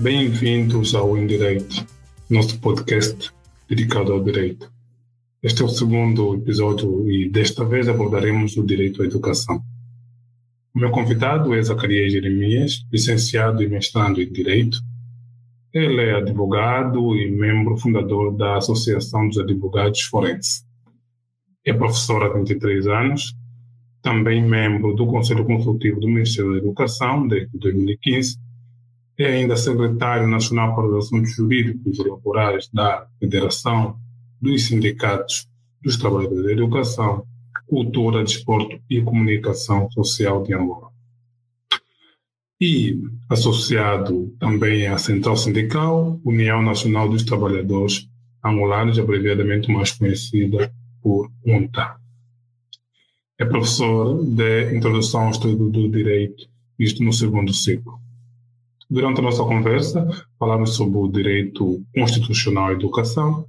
Bem-vindos ao Indireito, nosso podcast dedicado ao direito. Este é o segundo episódio e desta vez abordaremos o direito à educação. O meu convidado é Zacarias Jeremias, licenciado e mestrando em Direito. Ele é advogado e membro fundador da Associação dos Advogados Forenses. É professor há 23 anos, também membro do Conselho Consultivo do Ministério da Educação desde 2015 é ainda secretário nacional para os assuntos jurídicos e laborais da Federação dos Sindicatos dos Trabalhadores da Educação, Cultura, Desporto e Comunicação Social de Angola. E associado também à Central Sindical, União Nacional dos Trabalhadores Angolanos, abreviadamente mais conhecida por UNTA. É professor de Introdução ao Estudo do Direito, isto no segundo ciclo. Durante a nossa conversa, falamos sobre o direito constitucional à educação,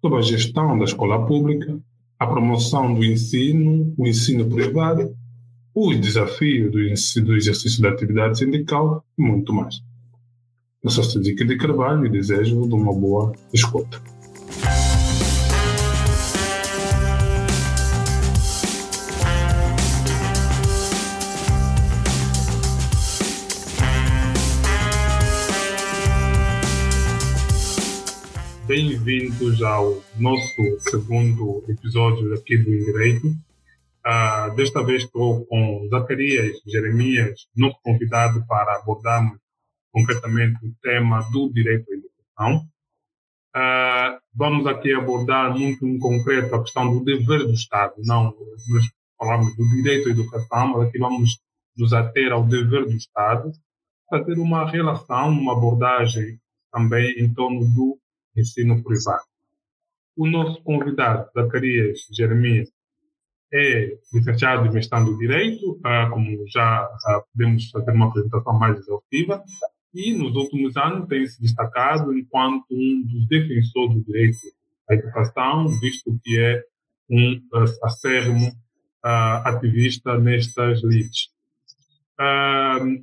sobre a gestão da escola pública, a promoção do ensino, o ensino privado, os desafios do, do exercício da atividade sindical e muito mais. Eu sou Cedric de Carvalho e desejo de uma boa escuta. Bem-vindos ao nosso segundo episódio aqui do Indireito. Uh, desta vez estou com Zacarias Jeremias, nosso convidado para abordarmos concretamente o tema do direito à educação. Uh, vamos aqui abordar muito em concreto a questão do dever do Estado. Não, nós falamos do direito à educação, mas aqui vamos nos ater ao dever do Estado, ter uma relação, uma abordagem também em torno do ensino privado. O nosso convidado, Zacarias Jeremias, é licenciado em mestrado em Direito, ah, como já ah, podemos fazer uma apresentação mais exaustiva, e nos últimos anos tem se destacado enquanto um dos defensores do direito à educação, visto que é um uh, acérrimo ativista nestas lides.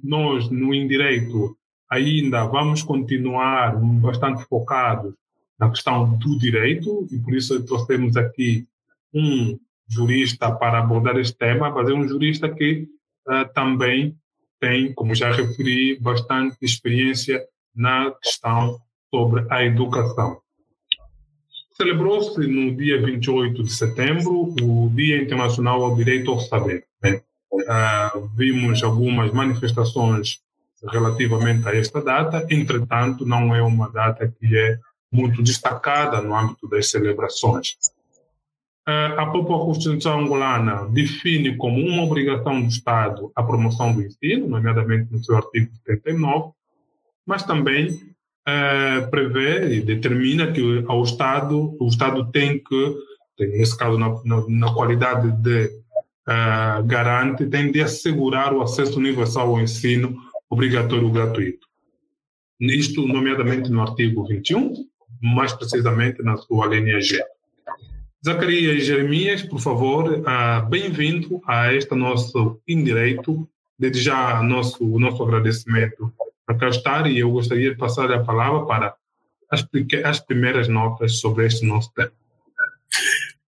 Nós, no Indireito, ainda vamos continuar bastante focados na questão do direito, e por isso trouxemos aqui um jurista para abordar este tema, mas é um jurista que uh, também tem, como já referi, bastante experiência na questão sobre a educação. Celebrou-se no dia 28 de setembro o Dia Internacional ao Direito ao Saber. Né? Uh, vimos algumas manifestações relativamente a esta data, entretanto, não é uma data que é muito destacada no âmbito das celebrações. Eh, a própria Constituição angolana define como uma obrigação do Estado a promoção do ensino, nomeadamente no seu artigo 79, mas também é, prevê e determina que ao Estado, o Estado tem que, nesse caso, na, na, na qualidade de uh, garante, tem de assegurar o acesso universal ao ensino obrigatório gratuito. Isto, nomeadamente, no artigo 21, mais precisamente na sua linha G. Zacarias Jeremias, por favor, uh, bem-vindo a este nosso indireito. Desde já, nosso, nosso agradecimento por cá estar e eu gostaria de passar a palavra para as, as primeiras notas sobre este nosso tema.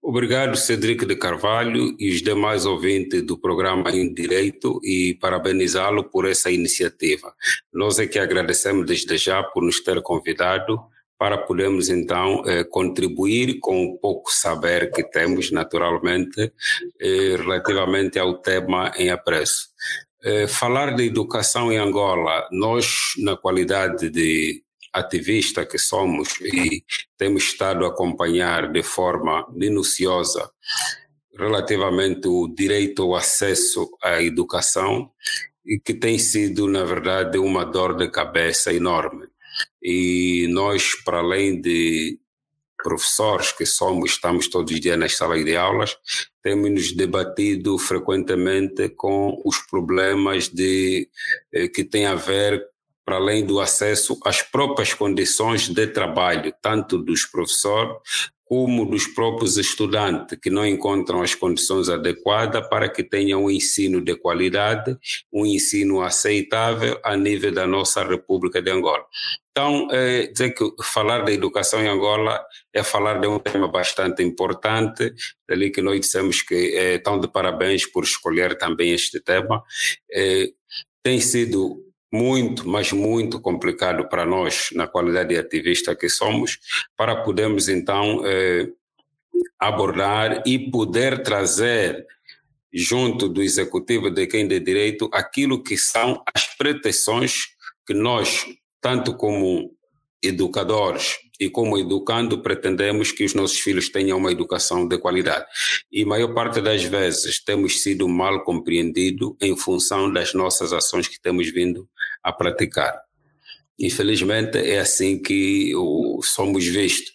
Obrigado, Cedric de Carvalho e os demais ouvintes do programa Em Direito e parabenizá-lo por essa iniciativa. Nós é que agradecemos desde já por nos ter convidado para podermos então eh, contribuir com o pouco saber que temos naturalmente eh, relativamente ao tema em apreço. Eh, falar de educação em Angola, nós na qualidade de ativista que somos e temos estado a acompanhar de forma minuciosa relativamente o direito ao acesso à educação que tem sido na verdade uma dor de cabeça enorme e nós, para além de professores que somos, estamos todos os dias nas salas de aulas, temos nos debatido frequentemente com os problemas de, eh, que têm a ver para além do acesso às próprias condições de trabalho, tanto dos professores como dos próprios estudantes que não encontram as condições adequadas para que tenham um ensino de qualidade, um ensino aceitável a nível da nossa República de Angola. Então, é, dizer que falar da educação em Angola é falar de um tema bastante importante, dali que nós dissemos que é, estão de parabéns por escolher também este tema. É, tem sido muito, mas muito complicado para nós, na qualidade de ativista que somos, para podermos então eh, abordar e poder trazer junto do executivo de quem de direito aquilo que são as pretensões que nós, tanto como educadores e como educando pretendemos que os nossos filhos tenham uma educação de qualidade. E maior parte das vezes temos sido mal compreendido em função das nossas ações que temos vindo a praticar. Infelizmente é assim que somos vistos.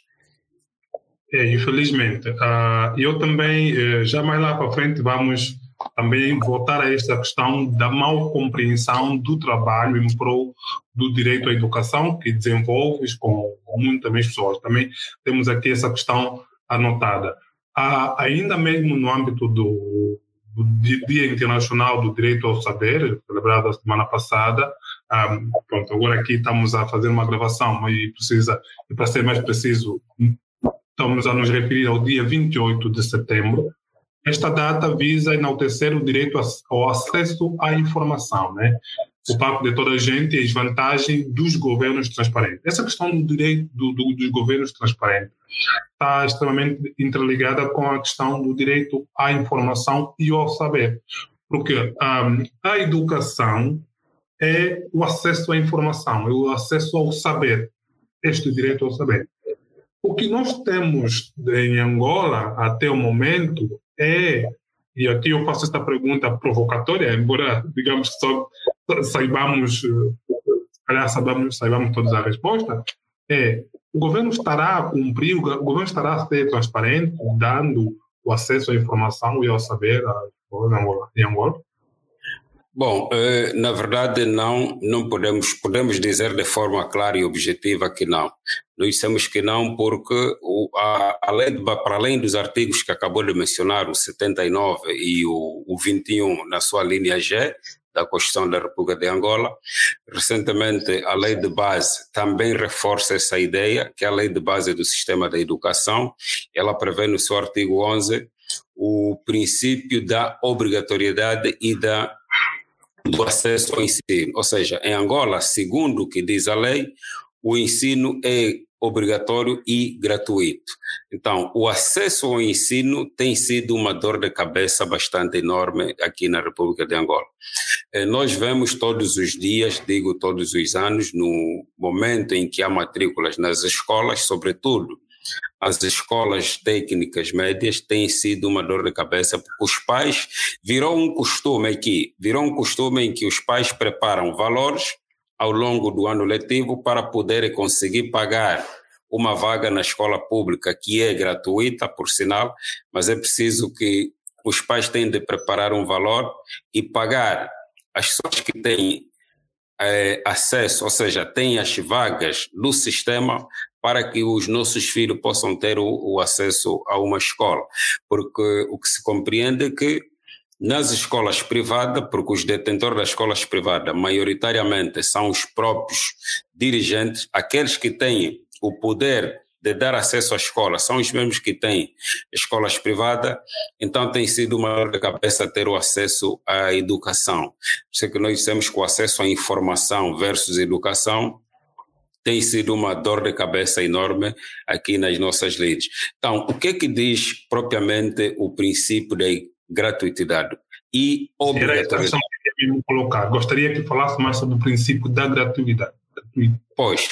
É, infelizmente. Uh, eu também, uh, já mais lá para frente, vamos também voltar a esta questão da mal compreensão do trabalho em prol do direito à educação que desenvolves com, com muitas pessoas. Também temos aqui essa questão anotada. Ah, ainda mesmo no âmbito do, do, Dia Internacional do Direito ao Saber, celebrado a semana passada, ah, pronto, agora aqui estamos a fazer uma gravação e precisa, e para ser mais preciso, estamos a nos referir ao dia 28 de setembro, esta data visa enaltecer o direito ao acesso à informação, né? o papo de toda a gente e as vantagens dos governos transparentes. Essa questão do direito do, do, dos governos transparentes está extremamente interligada com a questão do direito à informação e ao saber. Porque um, a educação é o acesso à informação, é o acesso ao saber, este direito ao saber. O que nós temos em Angola até o momento é, e aqui eu faço esta pergunta provocatória, embora, digamos só saibamos, aliás, saibamos, saibamos todas a resposta, é o governo estará a cumprir, o governo estará a ser transparente, dando o acesso à informação e ao saber em Angola? Bom, eh, na verdade não, não podemos, podemos dizer de forma clara e objetiva que não. Nós dissemos que não porque, além, para além dos artigos que acabou de mencionar, o 79 e o, o 21 na sua linha G, da Constituição da República de Angola. Recentemente, a lei de base também reforça essa ideia, que é a lei de base do sistema da educação. Ela prevê no seu artigo 11 o princípio da obrigatoriedade e da do acesso ao ensino. Ou seja, em Angola, segundo o que diz a lei, o ensino é obrigatório e gratuito. Então, o acesso ao ensino tem sido uma dor de cabeça bastante enorme aqui na República de Angola. Eh, nós vemos todos os dias, digo todos os anos, no momento em que há matrículas nas escolas, sobretudo as escolas técnicas médias têm sido uma dor de cabeça, porque os pais virou um costume aqui, virou um costume em que os pais preparam valores ao longo do ano letivo para poderem conseguir pagar uma vaga na escola pública, que é gratuita, por sinal, mas é preciso que os pais tenham de preparar um valor e pagar. As pessoas que têm é, acesso, ou seja, têm as vagas do sistema para que os nossos filhos possam ter o, o acesso a uma escola. Porque o que se compreende é que nas escolas privadas, porque os detentores das escolas privadas, maioritariamente, são os próprios dirigentes, aqueles que têm o poder de dar acesso à escola, são os mesmos que têm escolas privadas, então tem sido uma dor de cabeça ter o acesso à educação. Por isso que nós dissemos que o acesso à informação versus educação tem sido uma dor de cabeça enorme aqui nas nossas leis. Então, o que é que diz propriamente o princípio da gratuidade e obrigatoriedade? que eu colocar. Gostaria que falasse mais sobre o princípio da gratuidade. Pois,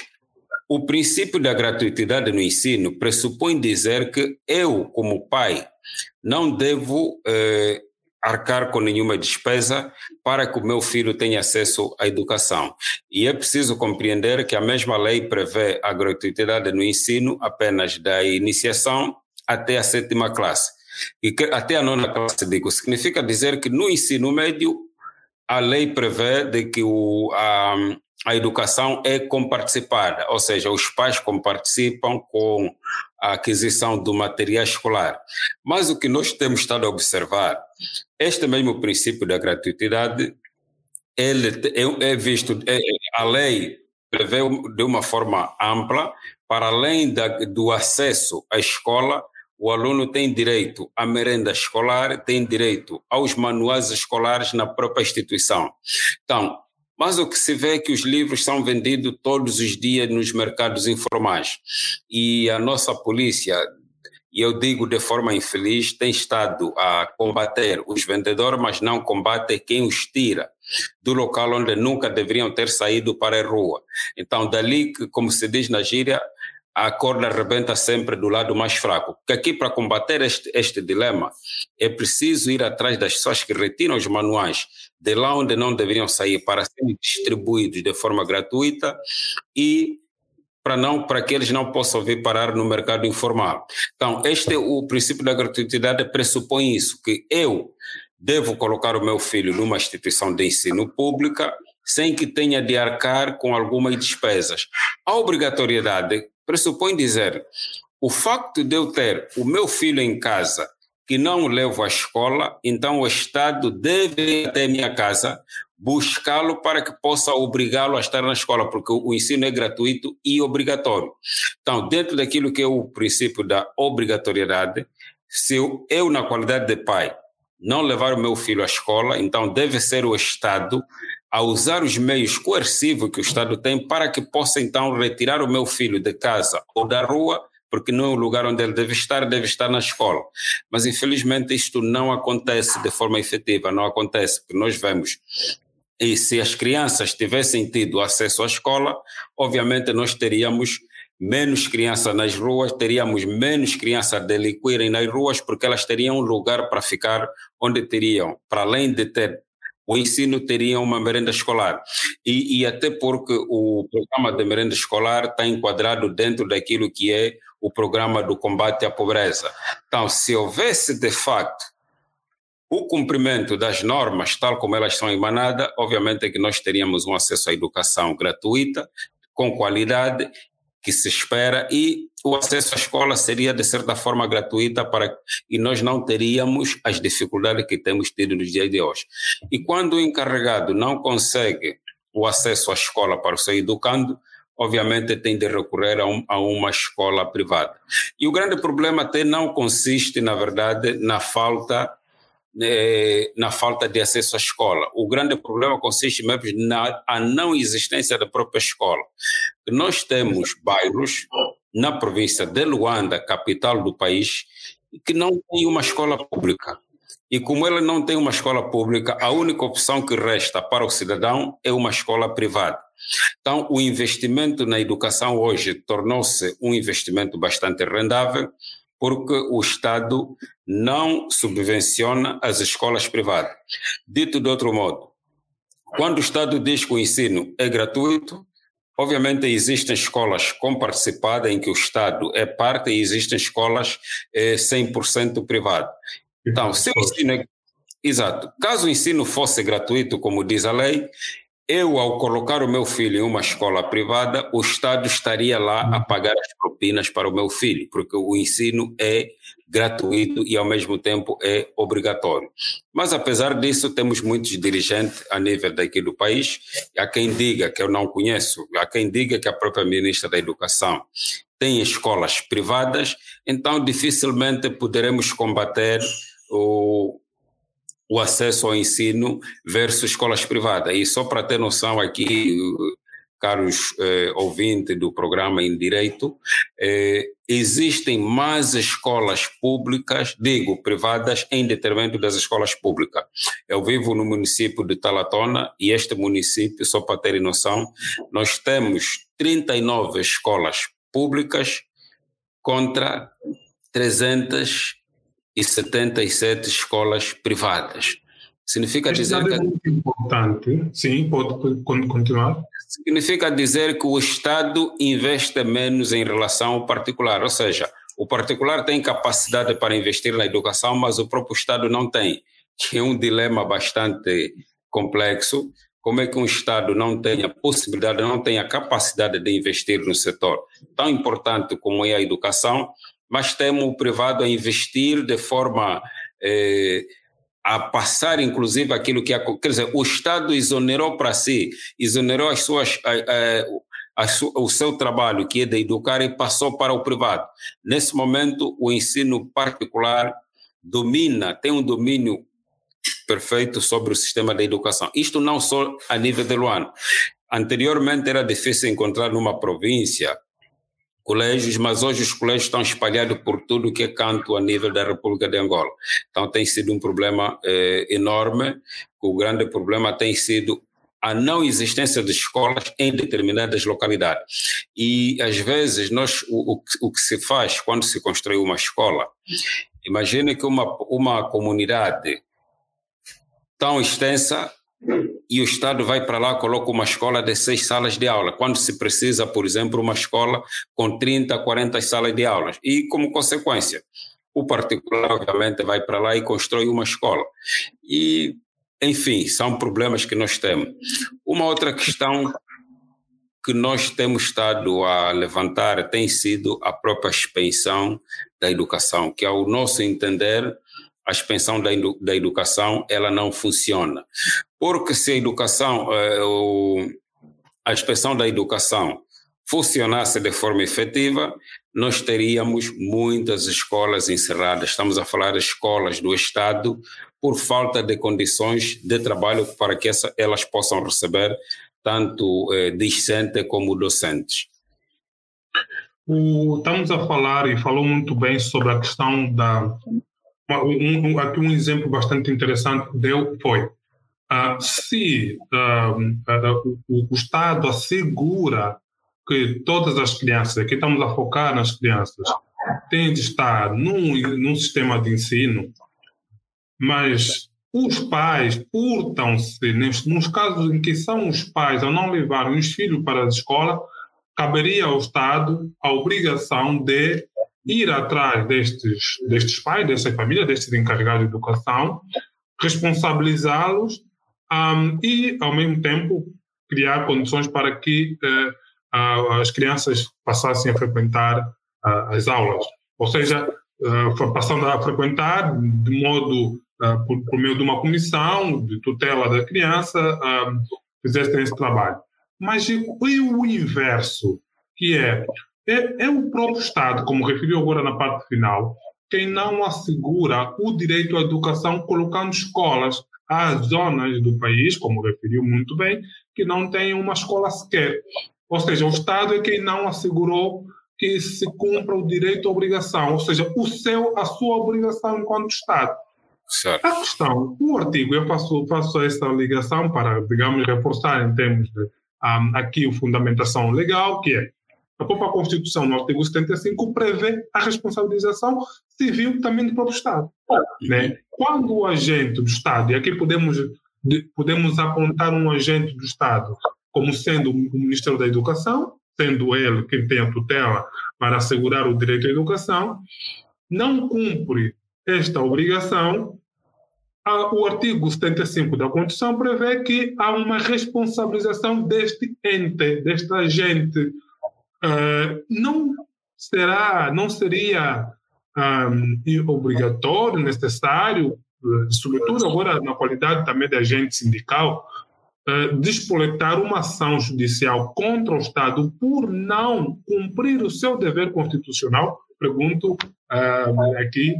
o princípio da gratuidade no ensino pressupõe dizer que eu, como pai, não devo eh, arcar com nenhuma despesa para que o meu filho tenha acesso à educação. E é preciso compreender que a mesma lei prevê a gratuidade no ensino apenas da iniciação até a sétima classe. E que até a nona classe, digo, significa dizer que no ensino médio a lei prevê de que o, a, a educação é comparticipada, ou seja, os pais comparticipam com a aquisição do material escolar. Mas o que nós temos estado a observar, este mesmo princípio da gratuidade, ele é, é visto, é, a lei prevê de uma forma ampla, para além da, do acesso à escola, o aluno tem direito à merenda escolar, tem direito aos manuais escolares na própria instituição. Então, mas o que se vê é que os livros são vendidos todos os dias nos mercados informais. E a nossa polícia, e eu digo de forma infeliz, tem estado a combater os vendedores, mas não combate quem os tira do local onde nunca deveriam ter saído para a rua. Então, dali como se diz na gíria, a corda arrebenta sempre do lado mais fraco. Porque aqui, para combater este, este dilema, é preciso ir atrás das pessoas que retiram os manuais de lá onde não deveriam sair para serem distribuídos de forma gratuita e para não para que eles não possam vir parar no mercado informal. Então, este é o princípio da gratuidade pressupõe isso, que eu devo colocar o meu filho numa instituição de ensino pública sem que tenha de arcar com algumas despesas. A obrigatoriedade pressupõe dizer o facto de eu ter o meu filho em casa que não levo à escola, então o Estado deve ir até minha casa buscá-lo para que possa obrigá-lo a estar na escola, porque o ensino é gratuito e obrigatório. Então, dentro daquilo que é o princípio da obrigatoriedade, se eu, eu na qualidade de pai, não levar o meu filho à escola, então deve ser o Estado a usar os meios coercivos que o Estado tem para que possa então retirar o meu filho de casa ou da rua, porque não é o lugar onde ele deve estar, deve estar na escola. Mas infelizmente isto não acontece de forma efetiva, não acontece, porque nós vemos e se as crianças tivessem tido acesso à escola, obviamente nós teríamos menos crianças nas ruas, teríamos menos crianças a delinquirem nas ruas, porque elas teriam um lugar para ficar onde teriam, para além de ter o ensino teria uma merenda escolar. E, e, até porque o programa de merenda escolar está enquadrado dentro daquilo que é o programa do combate à pobreza. Então, se houvesse de facto o cumprimento das normas, tal como elas são emanadas, obviamente é que nós teríamos um acesso à educação gratuita, com qualidade que se espera e o acesso à escola seria de certa forma gratuita para e nós não teríamos as dificuldades que temos tido nos dias de hoje. E quando o encarregado não consegue o acesso à escola para o seu educando, obviamente tem de recorrer a, um, a, uma escola privada. E o grande problema até não consiste, na verdade, na falta é, na falta de acesso à escola. O grande problema consiste mesmo na a não existência da própria escola. Nós temos bairros na província de Luanda, capital do país, que não tem uma escola pública. E como ela não tem uma escola pública, a única opção que resta para o cidadão é uma escola privada. Então, o investimento na educação hoje tornou-se um investimento bastante rendável, porque o Estado não subvenciona as escolas privadas. Dito de outro modo, quando o Estado diz que o ensino é gratuito, obviamente existem escolas com participada em que o Estado é parte e existem escolas é, 100% privadas. Então, se o ensino é, Exato. Caso o ensino fosse gratuito, como diz a lei, eu, ao colocar o meu filho em uma escola privada, o Estado estaria lá a pagar as propinas para o meu filho, porque o ensino é gratuito e, ao mesmo tempo, é obrigatório. Mas, apesar disso, temos muitos dirigentes a nível daqui do país. Há quem diga, que eu não conheço, há quem diga que a própria ministra da Educação tem escolas privadas, então dificilmente poderemos combater o, o acesso ao ensino versus escolas privadas. E só para ter noção aqui, caros eh, ouvintes do programa em Direito, eh, existem mais escolas públicas, digo, privadas, em detrimento das escolas públicas. Eu vivo no município de Talatona e este município, só para terem noção, nós temos 39 escolas públicas contra 300 e 77 escolas privadas. Significa Este dizer que. É muito importante. Sim, pode continuar. Significa dizer que o Estado investe menos em relação ao particular, ou seja, o particular tem capacidade para investir na educação, mas o próprio Estado não tem. Que é um dilema bastante complexo, como é que um Estado não tem a possibilidade, não tem a capacidade de investir no setor tão importante como é a educação, mas temos o privado a investir de forma eh, a passar, inclusive, aquilo que... Quer dizer, o Estado exonerou para si, exonerou as suas... O seu trabalho, que é de educar, e passou para o privado. Nesse momento, o ensino particular domina, tem um domínio perfeito sobre o sistema da educação. Isto não só a nível de Luano. Anteriormente era difícil encontrar numa província colégios, mas hoje os colégios estão espalhados por tudo que é canto a nível da República de Angola. Então tem sido um problema eh, enorme. O grande problema tem sido a não existência de escolas em determinadas localidades. E, às vezes, nós, o, o, o que se faz quando se constrói uma escola, imagine que uma, uma comunidade tão extensa e o Estado vai para lá, coloca uma escola de seis salas de aula, quando se precisa, por exemplo, uma escola com 30, 40 salas de aulas. E, como consequência, o particular, obviamente, vai para lá e constrói uma escola. E, enfim, são problemas que nós temos. Uma outra questão que nós temos estado a levantar tem sido a própria expansão da educação, que, ao nosso entender, a expansão da, da educação ela não funciona. Porque se a educação, eh, a expansão da educação funcionasse de forma efetiva, nós teríamos muitas escolas encerradas. Estamos a falar de escolas do Estado por falta de condições de trabalho para que essa, elas possam receber tanto eh, discente como docentes. O, estamos a falar e falou muito bem sobre a questão da um, um, aqui um exemplo bastante interessante deu foi uh, se uh, uh, o, o, Estado assegura que todas as crianças, aqui estamos a focar nas crianças, têm de estar num, num sistema de ensino, mas os pais portam-se, nos casos em que são os pais a não levarem os filhos para a escola, caberia ao Estado a obrigação de ir atrás destes, destes pais, dessas famílias, destes encarregados de educação, responsabilizá-los um, e, ao mesmo tempo, criar condições para que uh, as crianças passassem a frequentar uh, as aulas. Ou seja, uh, passando a frequentar de modo, por, por, meio de uma comissão de tutela da criança, fizessem esse trabalho. Mas e o inverso, que é é, é o próprio Estado, como referiu agora na parte final, quem não assegura o direito à educação colocando escolas às zonas do país, como referiu muito bem, que não têm uma escola sequer. Ou seja, o Estado é quem não assegurou que se cumpra o direito à obrigação, ou seja, o seu, a sua obrigação enquanto Estado. Certo. A questão, o artigo, eu faço, faço essa ligação para, digamos, reforçar em termos de um, aqui a fundamentação legal, que é a própria Constituição, no artigo 75, prevê a responsabilização civil também do próprio Estado. Né? Quando o agente do Estado, e aqui podemos, podemos apontar um agente do Estado como sendo o Ministério da Educação, sendo ele quem tem a tutela para assegurar o direito à educação, não cumpre esta obrigação, o artigo 75 da Constituição prevê que há uma responsabilização deste ente, deste agente uh, não será, não seria um, obrigatório, necessário, eh, sobretudo agora na qualidade também de agente sindical, uh, despoletar uma ação judicial contra o Estado por não cumprir o seu dever constitucional? Pergunto uh, aqui.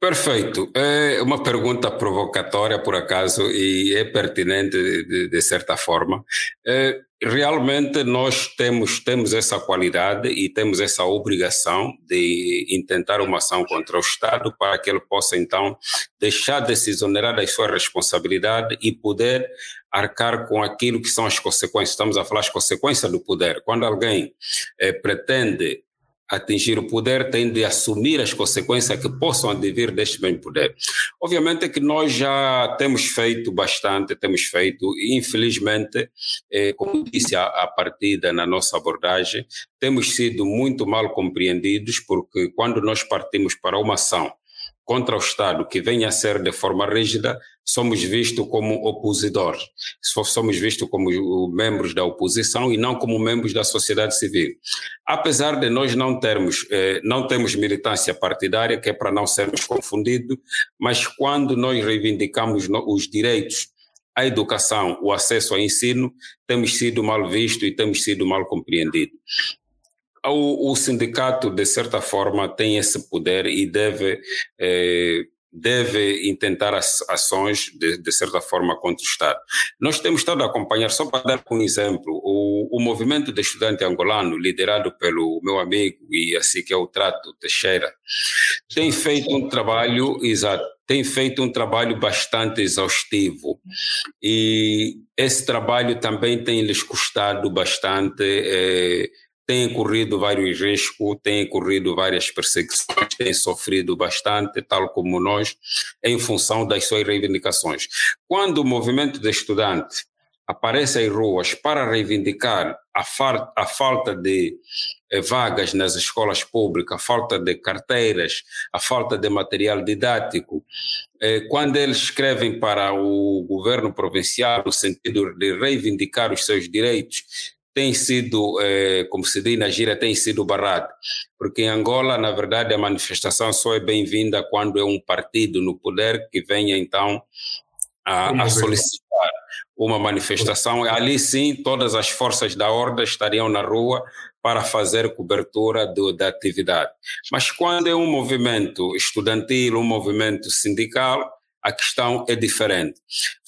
Perfeito. É uma pergunta provocatória, por acaso, e é pertinente de, de certa forma. É, realmente nós temos, temos essa qualidade e temos essa obrigação de intentar uma ação contra o Estado para que ele possa, então, deixar de se exonerar das suas responsabilidades e poder arcar com aquilo que são as consequências. Estamos a falar das consequências do poder. Quando alguém é, pretende atingir o poder tem de assumir as consequências que possam advir deste bem poder. Obviamente que nós já temos feito bastante, temos feito, e infelizmente, eh, como disse a, a partida na nossa abordagem, temos sido muito mal compreendidos porque quando nós partimos para uma ação contra o Estado que venha a ser de forma rígida, somos vistos como opositores, somos vistos como membros da oposição e não como membros da sociedade civil. Apesar de nós não termos, eh, não temos militância partidária, que é para não sermos confundidos, mas quando nós reivindicamos os direitos à educação, o acesso ao ensino, temos sido mal vistos e temos sido mal compreendidos. O, o, sindicato, de certa forma, tem esse poder e deve eh, deve intentar ações, de, de, certa forma, contra o Estado. Nós temos estado a acompanhar, só para dar um exemplo, o, o movimento de estudante angolano, liderado pelo meu amigo e assim que o Trato Teixeira, tem feito um trabalho, exato, tem feito um trabalho bastante exaustivo e esse trabalho também tem lhes custado bastante eh, têm corrido vários riscos, têm corrido várias perseguições, têm sofrido bastante, tal como nós, em função das suas reivindicações. Quando o movimento de estudantes aparece em ruas para reivindicar a, fa a falta de eh, vagas nas escolas públicas, a falta de carteiras, a falta de material didático, eh, quando eles escrevem para o governo provincial no sentido de reivindicar os seus direitos, tem sido, eh, como se diz na gira, tem sido barrado. Porque em Angola, na verdade, a manifestação só é bem-vinda quando é um partido no poder que venha então a, a solicitar uma manifestação. Ali sim, todas as forças da ordem estariam na rua para fazer cobertura do, da atividade. Mas quando é um movimento estudantil, um movimento sindical, a questão é diferente.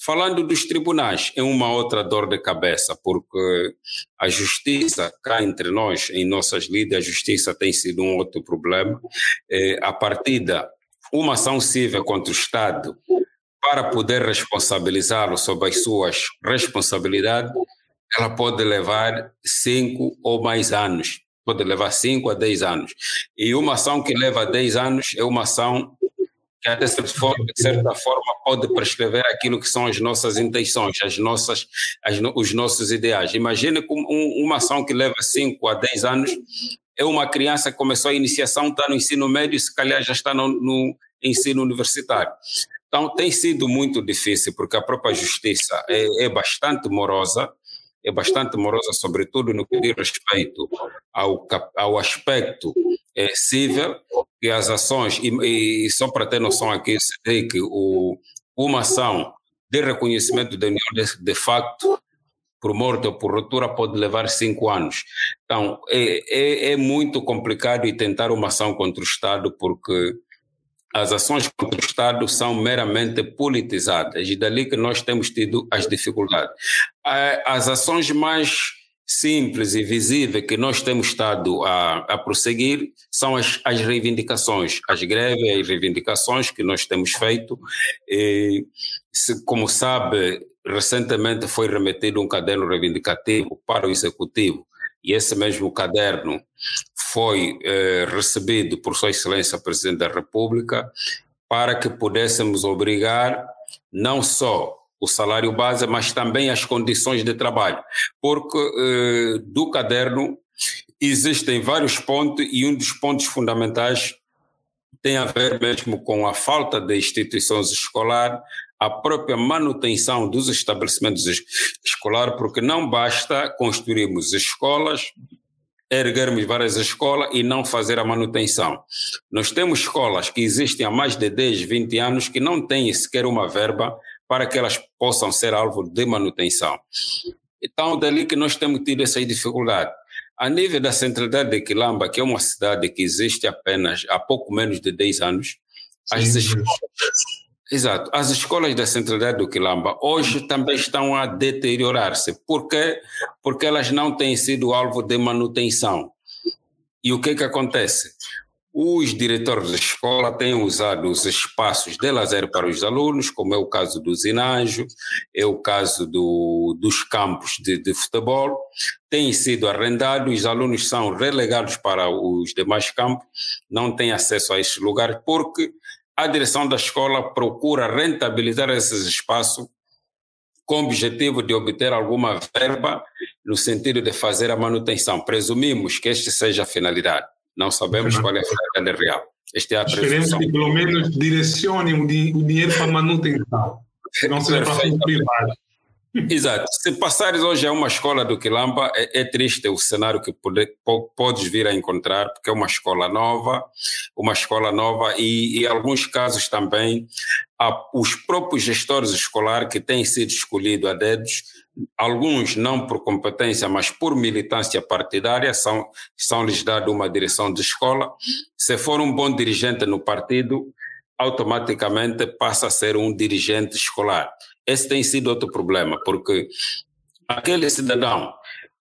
Falando dos tribunais, é uma outra dor de cabeça, porque a justiça, cá entre nós, em nossas lidas, a justiça tem sido um outro problema. É, a partida, uma ação civil contra o Estado, para poder responsabilizá-lo sobre as suas responsabilidades, ela pode levar cinco ou mais anos. Pode levar cinco a dez anos. E uma ação que leva dez anos é uma ação que até de certa forma pode prescrever aquilo que são as nossas intenções, as nossas, as, os nossos ideais. Imagine como um, uma ação que leva 5 a 10 anos, é uma criança que começou a iniciação, está no ensino médio, se calhar já está no, no ensino universitário. Então tem sido muito difícil, porque a própria justiça é, é bastante morosa, é bastante morosa, sobretudo no que diz respeito ao, ao aspecto é, civil e as ações, e, e só para ter noção aqui, sei que o, uma ação de reconhecimento da união de, de facto por morte ou por ruptura pode levar cinco anos. Então, é, é, é, muito complicado e tentar uma ação contra o Estado porque as ações contra o Estado são meramente politizadas e dali que nós temos tido as dificuldades. As ações mais simples e visível que nós temos estado a, a prosseguir são as, as reivindicações, as greves e reivindicações que nós temos feito. E, se, como sabe, recentemente foi remetido um caderno reivindicativo para o Executivo e esse mesmo caderno foi eh, recebido por Sua Excelência Presidente da República para que pudéssemos obrigar não só o salário base, mas também as condições de trabalho, porque eh, do caderno existem vários pontos e um dos pontos fundamentais tem a ver mesmo com a falta de instituições escolares, a própria manutenção dos estabelecimentos escolares, porque não basta construirmos escolas, erguermos várias escolas e não fazer a manutenção. Nós temos escolas que existem há mais de 10, 20 anos que não têm sequer uma verba para que elas possam ser alvo de manutenção. Então, dali que nós temos tido essa dificuldade. A nível da centralidade de Quilamba, que é uma cidade que existe apenas há pouco menos de 10 anos, Sim, as escolas, exato, as escolas da centralidade do Quilamba hoje também estão a deteriorar-se. Por quê? Porque elas não têm sido alvo de manutenção. E o que que acontece? Os diretores da escola têm usado os espaços de lazer para os alunos, como é o caso do ginásio, é o caso do, dos campos de, de futebol, têm sido arrendados, os alunos são relegados para os demais campos, não têm acesso a esses lugares, porque a direção da escola procura rentabilizar esses espaços com o objetivo de obter alguma verba no sentido de fazer a manutenção. Presumimos que esta seja a finalidade. Não sabemos qual é a finalidade real. Esta é a Esperemos que pelo menos direcionem o, dinheiro para manutenção, não seja para privado. Exato. Se passares hoje a uma escola do Quilamba, é, é triste o cenário que pode, podes vir a encontrar, porque é uma escola nova, uma escola nova e, em alguns casos também, os próprios gestores escolares que têm sido escolhidos a dedos, alguns não por competência, mas por militância partidária, são, são-lhes dado uma direção de escola. Se for um bom dirigente no partido, automaticamente passa a ser um dirigente escolar. Esse tem sido outro problema, porque aquele cidadão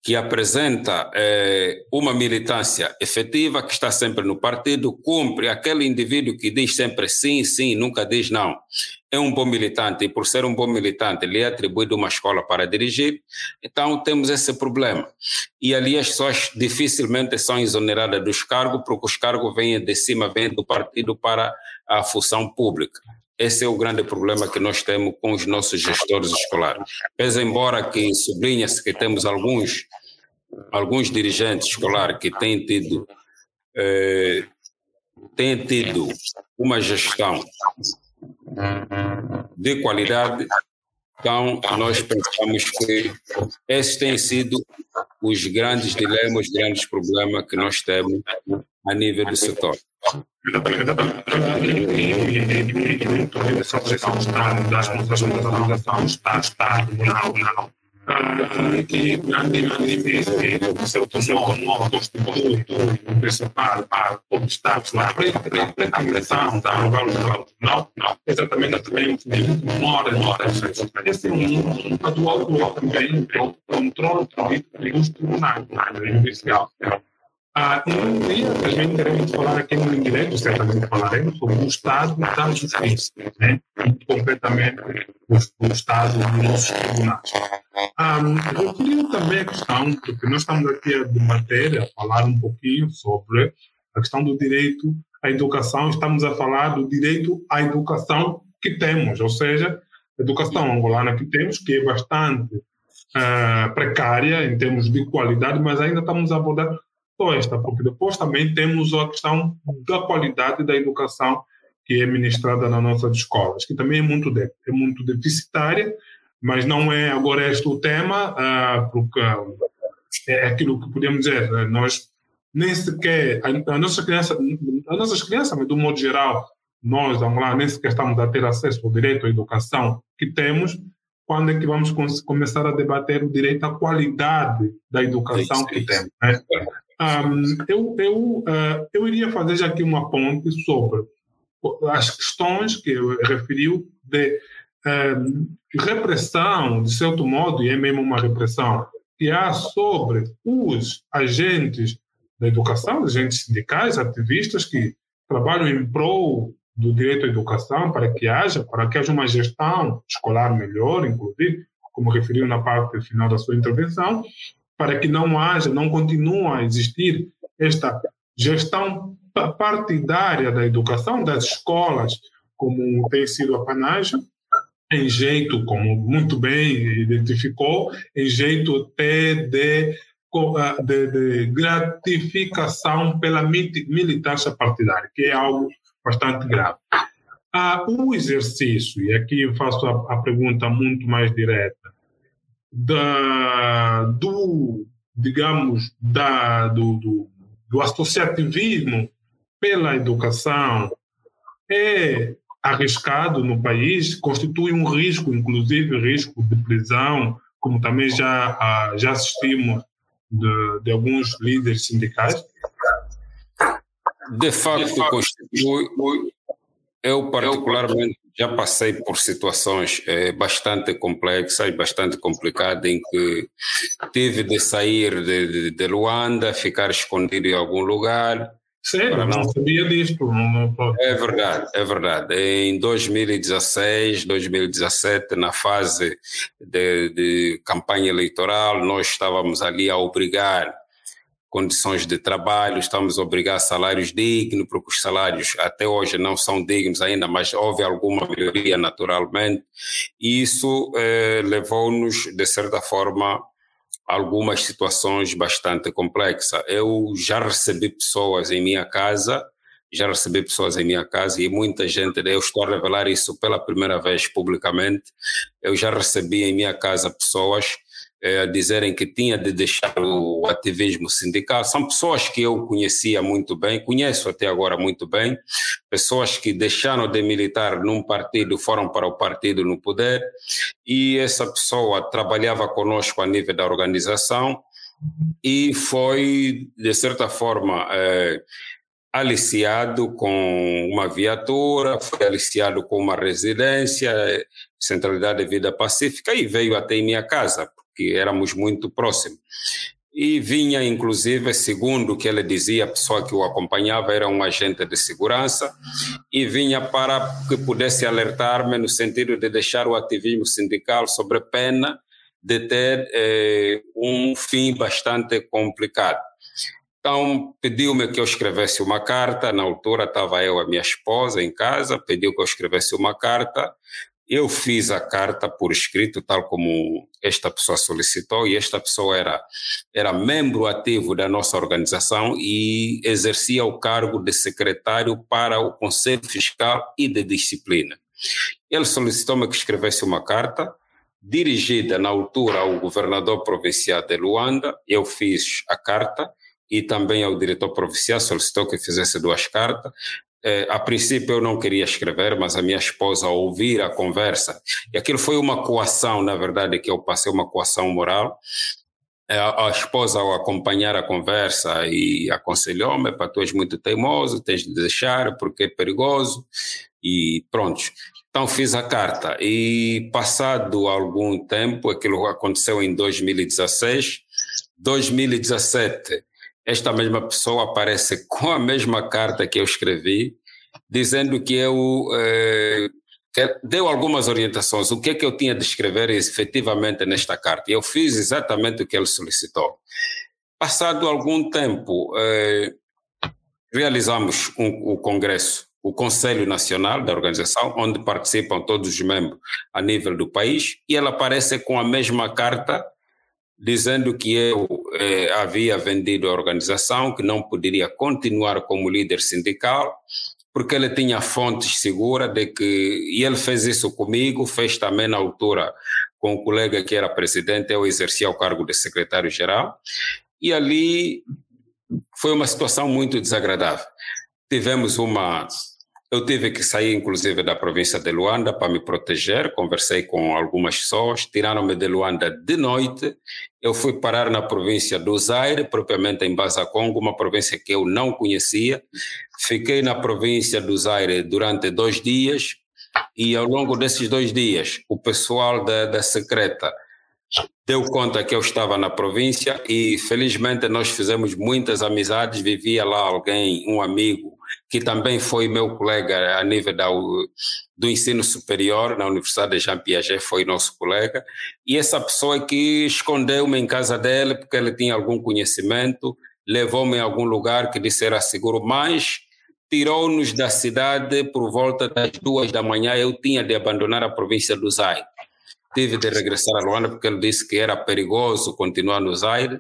que apresenta eh, uma militância efetiva, que está sempre no partido, cumpre aquele indivíduo que diz sempre sim, sim, nunca diz não. É um bom militante e, por ser um bom militante, lhe é atribuído uma escola para dirigir, então temos esse problema. E ali as pessoas dificilmente são exoneradas dos cargos, porque os cargos vêm de cima, vêm do partido para a função pública. Esse é o grande problema que nós temos com os nossos gestores escolares. Pese embora que sublinha-se que temos alguns, alguns dirigentes escolares que têm tido, eh, têm tido uma gestão de qualidade, então nós pensamos que esses têm sido os grandes dilemas, os grandes problemas que nós temos a nível do setor que grandi manifesti sottosuolo nuovo costituito principale para obstáculos na pré-agressão da não, não, exatamente de memória, memória, esse é um atual também o controle dos tribunais judicial ah, e um dia também teremos falar aqui no indireto, certamente falaremos sobre o Estado da Justiça, né? completamente o, o Estado dos nossos tribunais. Um, eu queria também a questão, porque nós estamos aqui a debater, a falar um pouquinho sobre a questão do direito à educação, estamos a falar do direito à educação que temos, ou seja, a educação angolana que temos, que é bastante uh, precária em termos de qualidade, mas ainda estamos a abordar só esta, porque depois também temos a questão da qualidade da educação que é ministrada nas nossas escolas, que também é muito, de, é muito deficitária, mas não é agora este o tema, uh, porque é aquilo que podemos dizer, né? nós nem sequer, a, a nossa criança, as nossas crianças, mas do modo geral, nós, vamos lá, nem sequer estamos a ter acesso ao direito à educação que temos, quando é que vamos começar a debater o direito à qualidade da educação sim, sim, que temos. Né? Um, eu, eu, uh, eu iria fazer já aqui uma ponte sobre as questões que referiu de um, repressão, de certo modo, e é mesmo uma repressão, que há sobre os agentes da educação, agentes sindicais, ativistas que trabalham em prol do direito à educação para que haja, para que haja uma gestão escolar melhor, inclusive, como referiu na parte final da sua intervenção, para que não haja, não continue a existir esta gestão partidária da educação, das escolas, como tem sido a panagem, em jeito, como muito bem identificou, em jeito até de, de, de gratificação pela militância partidária, que é algo bastante grave. Ah, o exercício, e aqui eu faço a, a pergunta muito mais direta, da, do, digamos, da, do, do, do associativismo pela educação é arriscado no país, constitui um risco, inclusive risco de prisão, como também já, ah, já assistimos de, de alguns líderes sindicais? De facto, de facto constitui. Eu, particularmente, já passei por situações é, bastante complexas, bastante complicadas, em que tive de sair de, de, de Luanda, ficar escondido em algum lugar. Sério? Não... não sabia disso. Não, não... É verdade, é verdade. Em 2016, 2017, na fase de, de campanha eleitoral, nós estávamos ali a obrigar condições de trabalho, estamos a obrigar salários dignos, porque os salários até hoje não são dignos ainda, mas houve alguma melhoria naturalmente. E isso eh, levou-nos, de certa forma, a algumas situações bastante complexas. Eu já recebi pessoas em minha casa já recebi pessoas em minha casa e muita gente, eu estou a revelar isso pela primeira vez publicamente, eu já recebi em minha casa pessoas é, dizerem que tinha de deixar o ativismo sindical. São pessoas que eu conhecia muito bem, conheço até agora muito bem, pessoas que deixaram de militar num partido, foram para o partido no poder, e essa pessoa trabalhava conosco a nível da organização e foi, de certa forma, é, aliciado com uma viatura, foi aliciado com uma residência, centralidade de vida pacífica, e veio até em minha casa, que éramos muito próximos. E vinha, inclusive, segundo o que ele dizia, a pessoa que o acompanhava era um agente de segurança, e vinha para que pudesse alertar-me no sentido de deixar o ativismo sindical sobre pena de ter eh, um fim bastante complicado. Então, pediu-me que eu escrevesse uma carta. Na altura estava eu, a minha esposa, em casa, pediu que eu escrevesse uma carta eu fiz a carta por escrito, tal como esta pessoa solicitou, e esta pessoa era, era membro ativo da nossa organização e exercia o cargo de secretário para o Conselho Fiscal e de Disciplina. Ele solicitou-me que escrevesse uma carta dirigida na altura ao governador provincial de Luanda. Eu fiz a carta e também ao diretor provincial solicitou que fizesse duas cartas é, a princípio eu não queria escrever, mas a minha esposa ao ouvir a conversa, e aquilo foi uma coação, na verdade, que eu passei uma coação moral. É, a, a esposa, ao acompanhar a conversa, e aconselhou-me: para tu és muito teimoso, tens de deixar porque é perigoso, e pronto. Então fiz a carta, e passado algum tempo, aquilo aconteceu em 2016, 2017 esta mesma pessoa aparece com a mesma carta que eu escrevi, dizendo que eu eh, deu algumas orientações, o que é que eu tinha de escrever efetivamente nesta carta. E eu fiz exatamente o que ele solicitou. Passado algum tempo, eh, realizamos um, o congresso, o Conselho Nacional da organização, onde participam todos os membros a nível do país, e ela aparece com a mesma carta dizendo que eu eh, havia vendido a organização, que não poderia continuar como líder sindical, porque ele tinha fontes seguras de que, e ele fez isso comigo, fez também na altura com o colega que era presidente, eu exercia o cargo de secretário-geral, e ali foi uma situação muito desagradável. Tivemos uma eu tive que sair, inclusive, da província de Luanda para me proteger. Conversei com algumas pessoas, tiraram-me de Luanda de noite. Eu fui parar na província do Zaire, propriamente em Baza Congo, uma província que eu não conhecia. Fiquei na província do Zaire durante dois dias e, ao longo desses dois dias, o pessoal da, da secreta deu conta que eu estava na província e, felizmente, nós fizemos muitas amizades. Vivia lá alguém, um amigo que também foi meu colega a nível da, do ensino superior na Universidade de Jean Piaget, foi nosso colega, e essa pessoa que escondeu-me em casa dele porque ele tinha algum conhecimento, levou-me a algum lugar que disse era seguro, mas tirou-nos da cidade por volta das duas da manhã, eu tinha de abandonar a província do Zaire. Tive de regressar a Luanda porque ele disse que era perigoso continuar no Zaire,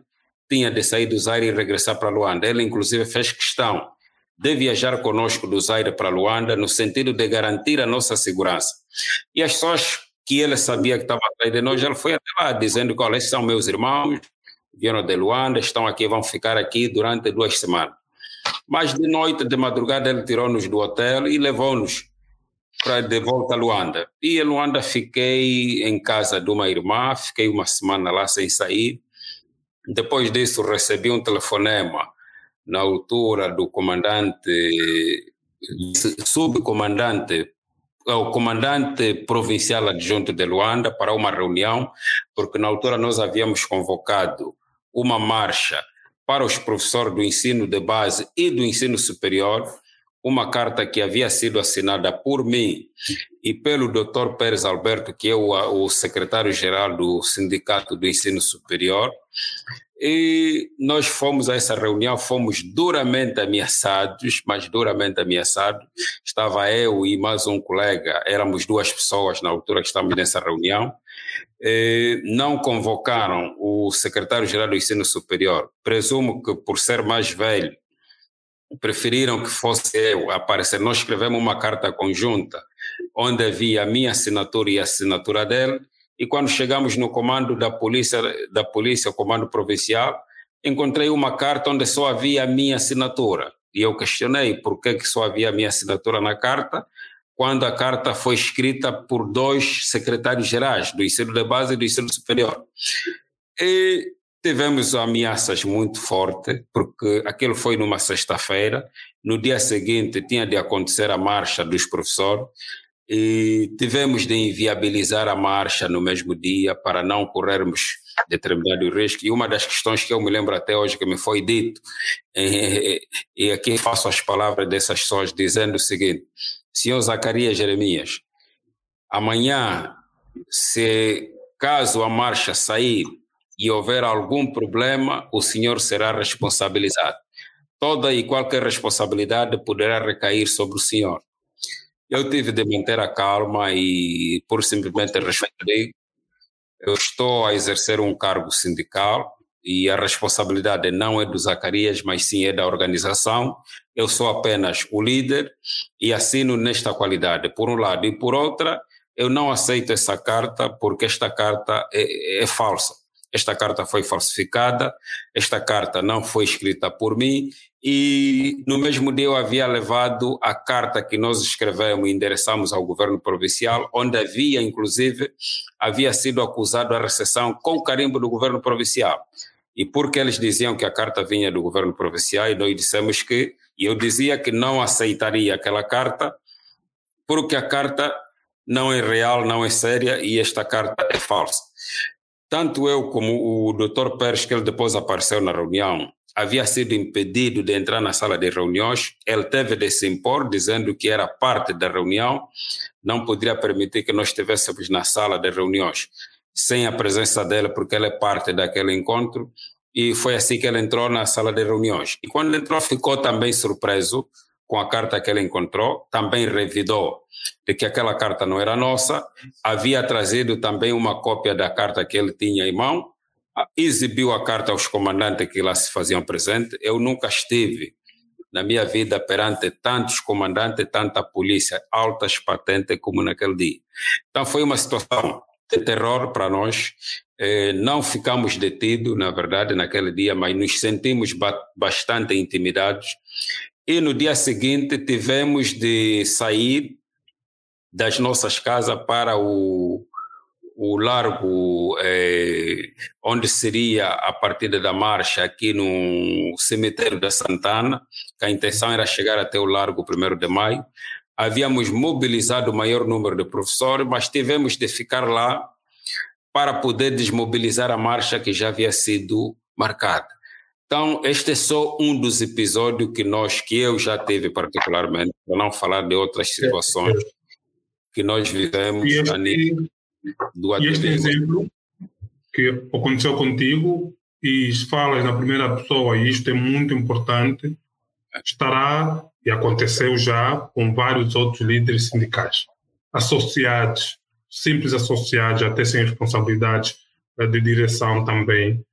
tinha de sair do Zaire e regressar para Luanda. Ele, inclusive, fez questão de viajar conosco do Zaire para Luanda no sentido de garantir a nossa segurança. E as pessoas que ele sabia que estavam atrás de nós, ele foi até lá dizendo que, olha, esses são meus irmãos, vieram de Luanda, estão aqui, vão ficar aqui durante duas semanas. Mas de noite, de madrugada, ele tirou-nos do hotel e levou-nos para de volta a Luanda. E em Luanda fiquei em casa de uma irmã, fiquei uma semana lá sem sair. Depois disso recebi um telefonema na altura do comandante, subcomandante, o comandante provincial adjunto de Luanda para uma reunião, porque na altura nós havíamos convocado uma marcha para os professores do ensino de base e do ensino superior, uma carta que havia sido assinada por mim e pelo Dr. Pérez Alberto, que é o, o secretário-geral do Sindicato do Ensino Superior, e nós fomos a essa reunião, fomos duramente ameaçados, mas duramente ameaçados. Estava eu e mais um colega, éramos duas pessoas na altura que estávamos nessa reunião. E não convocaram o secretário-geral do Ensino Superior. Presumo que por ser mais velho, preferiram que fosse eu aparecer. Nós escrevemos uma carta conjunta, onde havia a minha assinatura e a assinatura dele, e quando chegamos no comando da polícia, da polícia, comando provincial, encontrei uma carta onde só havia a minha assinatura. E eu questionei por que, que só havia a minha assinatura na carta, quando a carta foi escrita por dois secretários gerais, do ensino de base e do ensino superior. E tivemos ameaças muito fortes, porque aquilo foi numa sexta-feira, no dia seguinte tinha de acontecer a marcha dos professores, e tivemos de inviabilizar a marcha no mesmo dia para não corrermos determinado risco. E uma das questões que eu me lembro até hoje que me foi dito, e aqui faço as palavras dessas pessoas dizendo o seguinte: Senhor Zacarias Jeremias, amanhã, se caso a marcha sair e houver algum problema, o senhor será responsabilizado. Toda e qualquer responsabilidade poderá recair sobre o senhor. Eu tive de manter a calma e, por simplesmente responder, eu estou a exercer um cargo sindical e a responsabilidade não é do Zacarias, mas sim é da organização. Eu sou apenas o líder e assino nesta qualidade, por um lado. E por outra, eu não aceito essa carta porque esta carta é, é falsa. Esta carta foi falsificada, esta carta não foi escrita por mim e no mesmo dia eu havia levado a carta que nós escrevemos e endereçamos ao governo provincial, onde havia, inclusive, havia sido acusado a recessão com carimbo do governo provincial. E porque eles diziam que a carta vinha do governo provincial, e nós dissemos que, e eu dizia que não aceitaria aquela carta, porque a carta não é real, não é séria e esta carta é falsa. Tanto eu como o Dr. Pérez, que ele depois apareceu na reunião, havia sido impedido de entrar na sala de reuniões, ele teve de se impor, dizendo que era parte da reunião, não poderia permitir que nós estivéssemos na sala de reuniões sem a presença dele, porque ele é parte daquele encontro, e foi assim que ele entrou na sala de reuniões. E quando entrou, ficou também surpreso com a carta que ele encontrou, também revidou de que aquela carta não era nossa, havia trazido também uma cópia da carta que ele tinha em mão, exibiu a carta aos comandantes que lá se faziam presente. Eu nunca estive na minha vida perante tantos comandantes, tanta polícia, altas patentes como naquele dia. Então foi uma situação de terror para nós. Eh, não ficamos detidos, na verdade, naquele dia, mas nos sentimos bastante intimidados. E no dia seguinte tivemos de sair das nossas casas para o o largo eh, onde seria a partida da marcha aqui no cemitério da Santana, que a intenção era chegar até o largo 1 de maio. Havíamos mobilizado o maior número de professores, mas tivemos de ficar lá para poder desmobilizar a marcha que já havia sido marcada. Então, este é só um dos episódios que nós, que eu já tive particularmente, para não falar de outras situações que nós vivemos a nível do E este exemplo que aconteceu contigo e falas na primeira pessoa, e isto é muito importante, estará e aconteceu já com vários outros líderes sindicais, associados, simples associados, até sem responsabilidades eh, de direção também.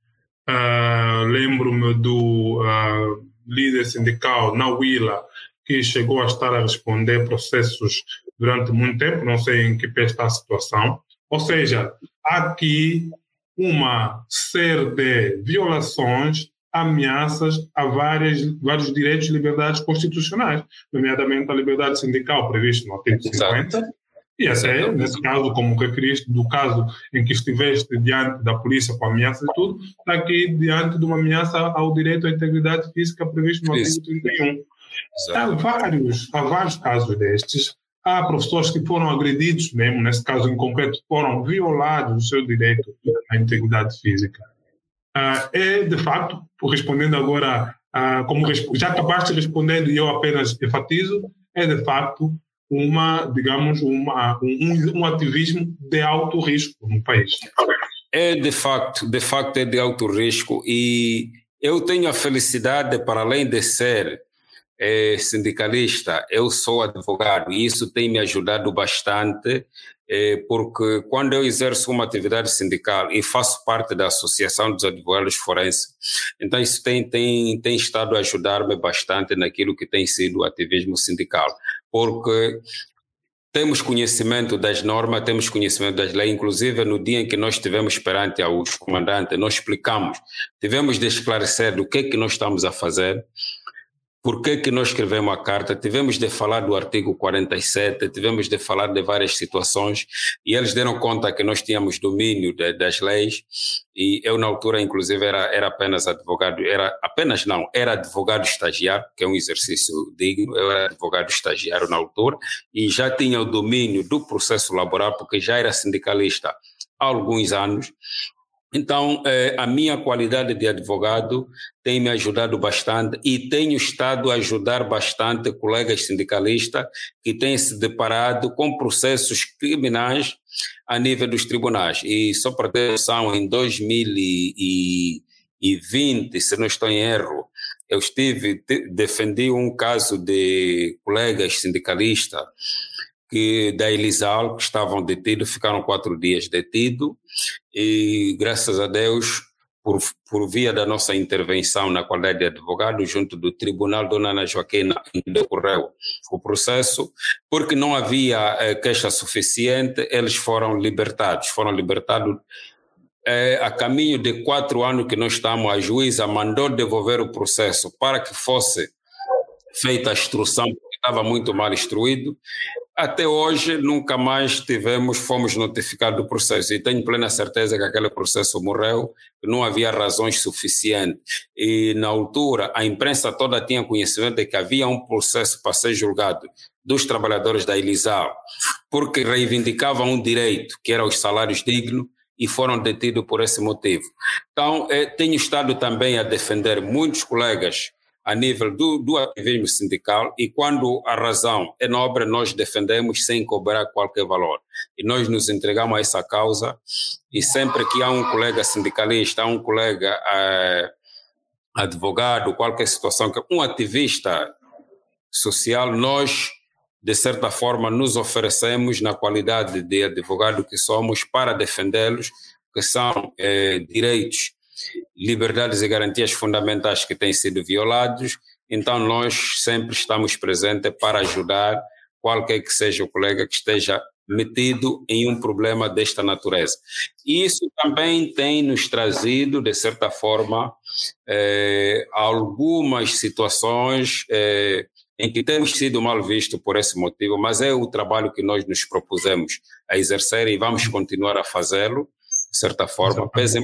Uh, Lembro-me do uh, líder sindical na Willa, que chegou a estar a responder processos durante muito tempo, não sei em que pé está a situação, ou seja, há aqui uma série de violações, ameaças a várias, vários direitos e liberdades constitucionais, nomeadamente a liberdade sindical prevista no artigo 50, Exato. E até, nesse caso, como referiste, do caso em que estiveste diante da polícia com ameaça e tudo, está aqui diante de uma ameaça ao direito à integridade física previsto no artigo 31. Há vários, há vários casos destes há professores que foram agredidos mesmo, nesse caso em concreto, foram violados o seu direito à integridade física. Uh, é, de facto, respondendo agora, uh, como já acabaste respondendo e eu apenas enfatizo, é de facto uma, digamos, uma, um, um ativismo de alto risco no país. É de facto, de facto é de alto risco e eu tenho a felicidade, para além de ser é, sindicalista, eu sou advogado e isso tem me ajudado bastante, é, porque quando eu exerço uma atividade sindical e faço parte da Associação dos Advogados Forenses, então isso tem, tem, tem estado a ajudar-me bastante naquilo que tem sido o ativismo sindical, porque temos conhecimento das normas, temos conhecimento das leis, inclusive no dia em que nós estivemos perante os comandantes, nós explicamos, tivemos de esclarecer do que é que nós estamos a fazer, por que, que nós escrevemos a carta, tivemos de falar do artigo 47, tivemos de falar de várias situações e eles deram conta que nós tínhamos domínio de, das leis e eu na altura inclusive era, era apenas advogado, era apenas não, era advogado estagiário, que é um exercício digno, eu era advogado estagiário na altura e já tinha o domínio do processo laboral porque já era sindicalista há alguns anos então, eh, a minha qualidade de advogado tem me ajudado bastante e tenho estado a ajudar bastante colegas sindicalistas que têm se deparado com processos criminais a nível dos tribunais. E só para ter noção, em 2020, se não estou em erro, eu estive, defendi um caso de colegas sindicalistas que da Elisal, que estavam detidos, ficaram quatro dias detidos e, graças a Deus, por, por via da nossa intervenção na qualidade de advogado, junto do Tribunal Dona Ana Joaquina, decorreu o processo, porque não havia eh, queixa suficiente, eles foram libertados. Foram libertados eh, a caminho de quatro anos que nós estamos, a juíza mandou devolver o processo para que fosse feita a instrução, estava muito mal instruído, até hoje nunca mais tivemos, fomos notificados do processo e tenho plena certeza que aquele processo morreu, não havia razões suficientes. E na altura a imprensa toda tinha conhecimento de que havia um processo para ser julgado dos trabalhadores da Elisal, porque reivindicavam um direito, que era os salários dignos, e foram detidos por esse motivo. Então, eh, tenho estado também a defender muitos colegas a nível do, do ativismo sindical e quando a razão é nobre, nós defendemos sem cobrar qualquer valor. E nós nos entregamos a essa causa e sempre que há um colega sindicalista, há um colega eh, advogado, qualquer situação, um ativista social, nós, de certa forma, nos oferecemos na qualidade de advogado que somos para defendê-los, que são eh, direitos liberdades e garantias fundamentais que têm sido violados, então nós sempre estamos presentes para ajudar qualquer que seja o colega que esteja metido em um problema desta natureza. Isso também tem nos trazido, de certa forma, eh, algumas situações eh, em que temos sido mal vistos por esse motivo, mas é o trabalho que nós nos propusemos a exercer e vamos continuar a fazê-lo, de certa forma, pese,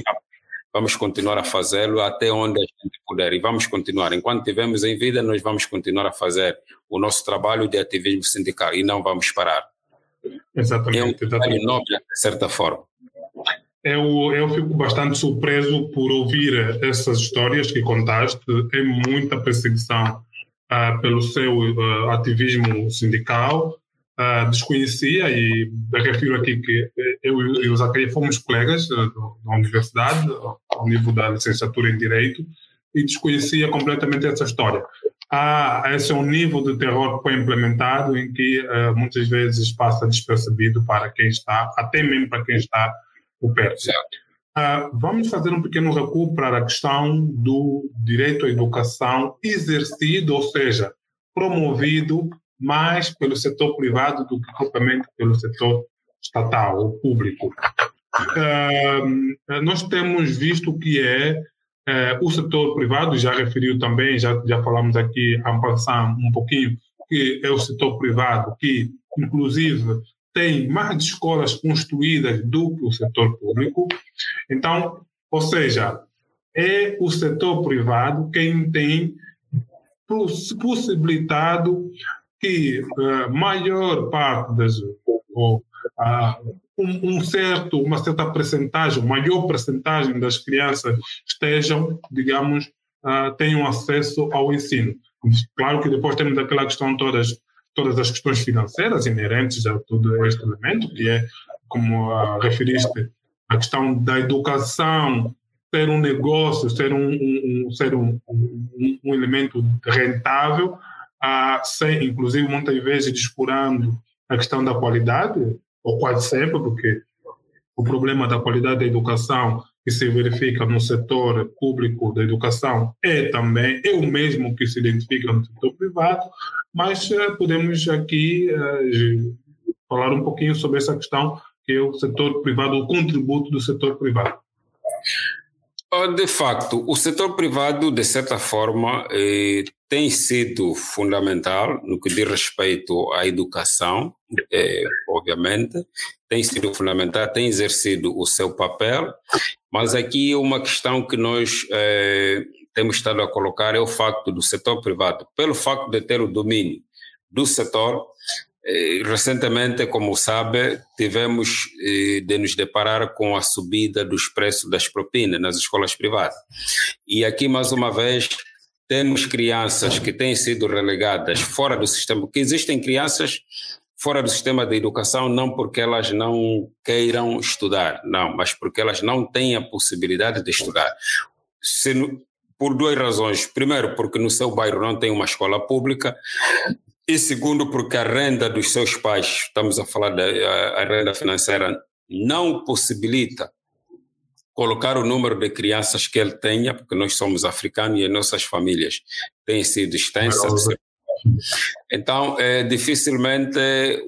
vamos continuar a fazê-lo até onde a gente puder e vamos continuar. Enquanto estivermos em vida, nós vamos continuar a fazer o nosso trabalho de ativismo sindical e não vamos parar. Exatamente. É um trabalho nobre, de certa forma. Eu, eu fico bastante surpreso por ouvir essas histórias que contaste. Tem muita perseguição uh, pelo seu uh, ativismo sindical uh, desconhecia e refiro aqui que eu e o Zacarias fomos colegas uh, da universidade, ao nível da licenciatura em Direito, e desconhecia completamente essa história. Ah, esse é um nível de terror que foi implementado em que uh, muitas vezes passa despercebido para quem está, até mesmo para quem está por perto. Uh, vamos fazer um pequeno recuo para a questão do direito à educação exercido, ou seja, promovido mais pelo setor privado do que propriamente pelo setor estatal ou público. Uh, nós temos visto que é uh, o setor privado, já referiu também, já, já falamos aqui a passar um pouquinho, que é o setor privado que, inclusive, tem mais escolas construídas do que o setor público. Então, ou seja, é o setor privado quem tem possibilitado que a eh, maior parte das ou, um, um, certo uma certa percentagem maior percentagem das crianças estejam digamos tenham acesso ao ensino. Claro que depois temos aquela questão todas todas as questões financeiras inerentes a todo este elemento que é como referiste a questão da educação ser um negócio ser um, um, um ser um, um elemento rentável sem, inclusive muitas vezes descurando a questão da qualidade, ou quase sempre, porque o problema da qualidade da educação que se verifica no setor público da educação é também é o mesmo que se identifica no setor privado, mas uh, podemos aqui uh, falar um pouquinho sobre essa questão que é o setor privado, o contributo do setor privado. De facto, o setor privado, de certa forma, eh, tem sido fundamental no que diz respeito à educação, eh, obviamente, tem sido fundamental, tem exercido o seu papel, mas aqui uma questão que nós eh, temos estado a colocar é o facto do setor privado, pelo facto de ter o domínio do setor, recentemente, como sabe, tivemos eh, de nos deparar com a subida dos preços das propinas nas escolas privadas. E aqui, mais uma vez, temos crianças que têm sido relegadas fora do sistema, porque existem crianças fora do sistema de educação não porque elas não queiram estudar, não, mas porque elas não têm a possibilidade de estudar. Se, por duas razões. Primeiro, porque no seu bairro não tem uma escola pública, e segundo, porque a renda dos seus pais, estamos a falar da a, a renda financeira, não possibilita colocar o número de crianças que ele tenha, porque nós somos africanos e as nossas famílias têm sido extensas. Então, é, dificilmente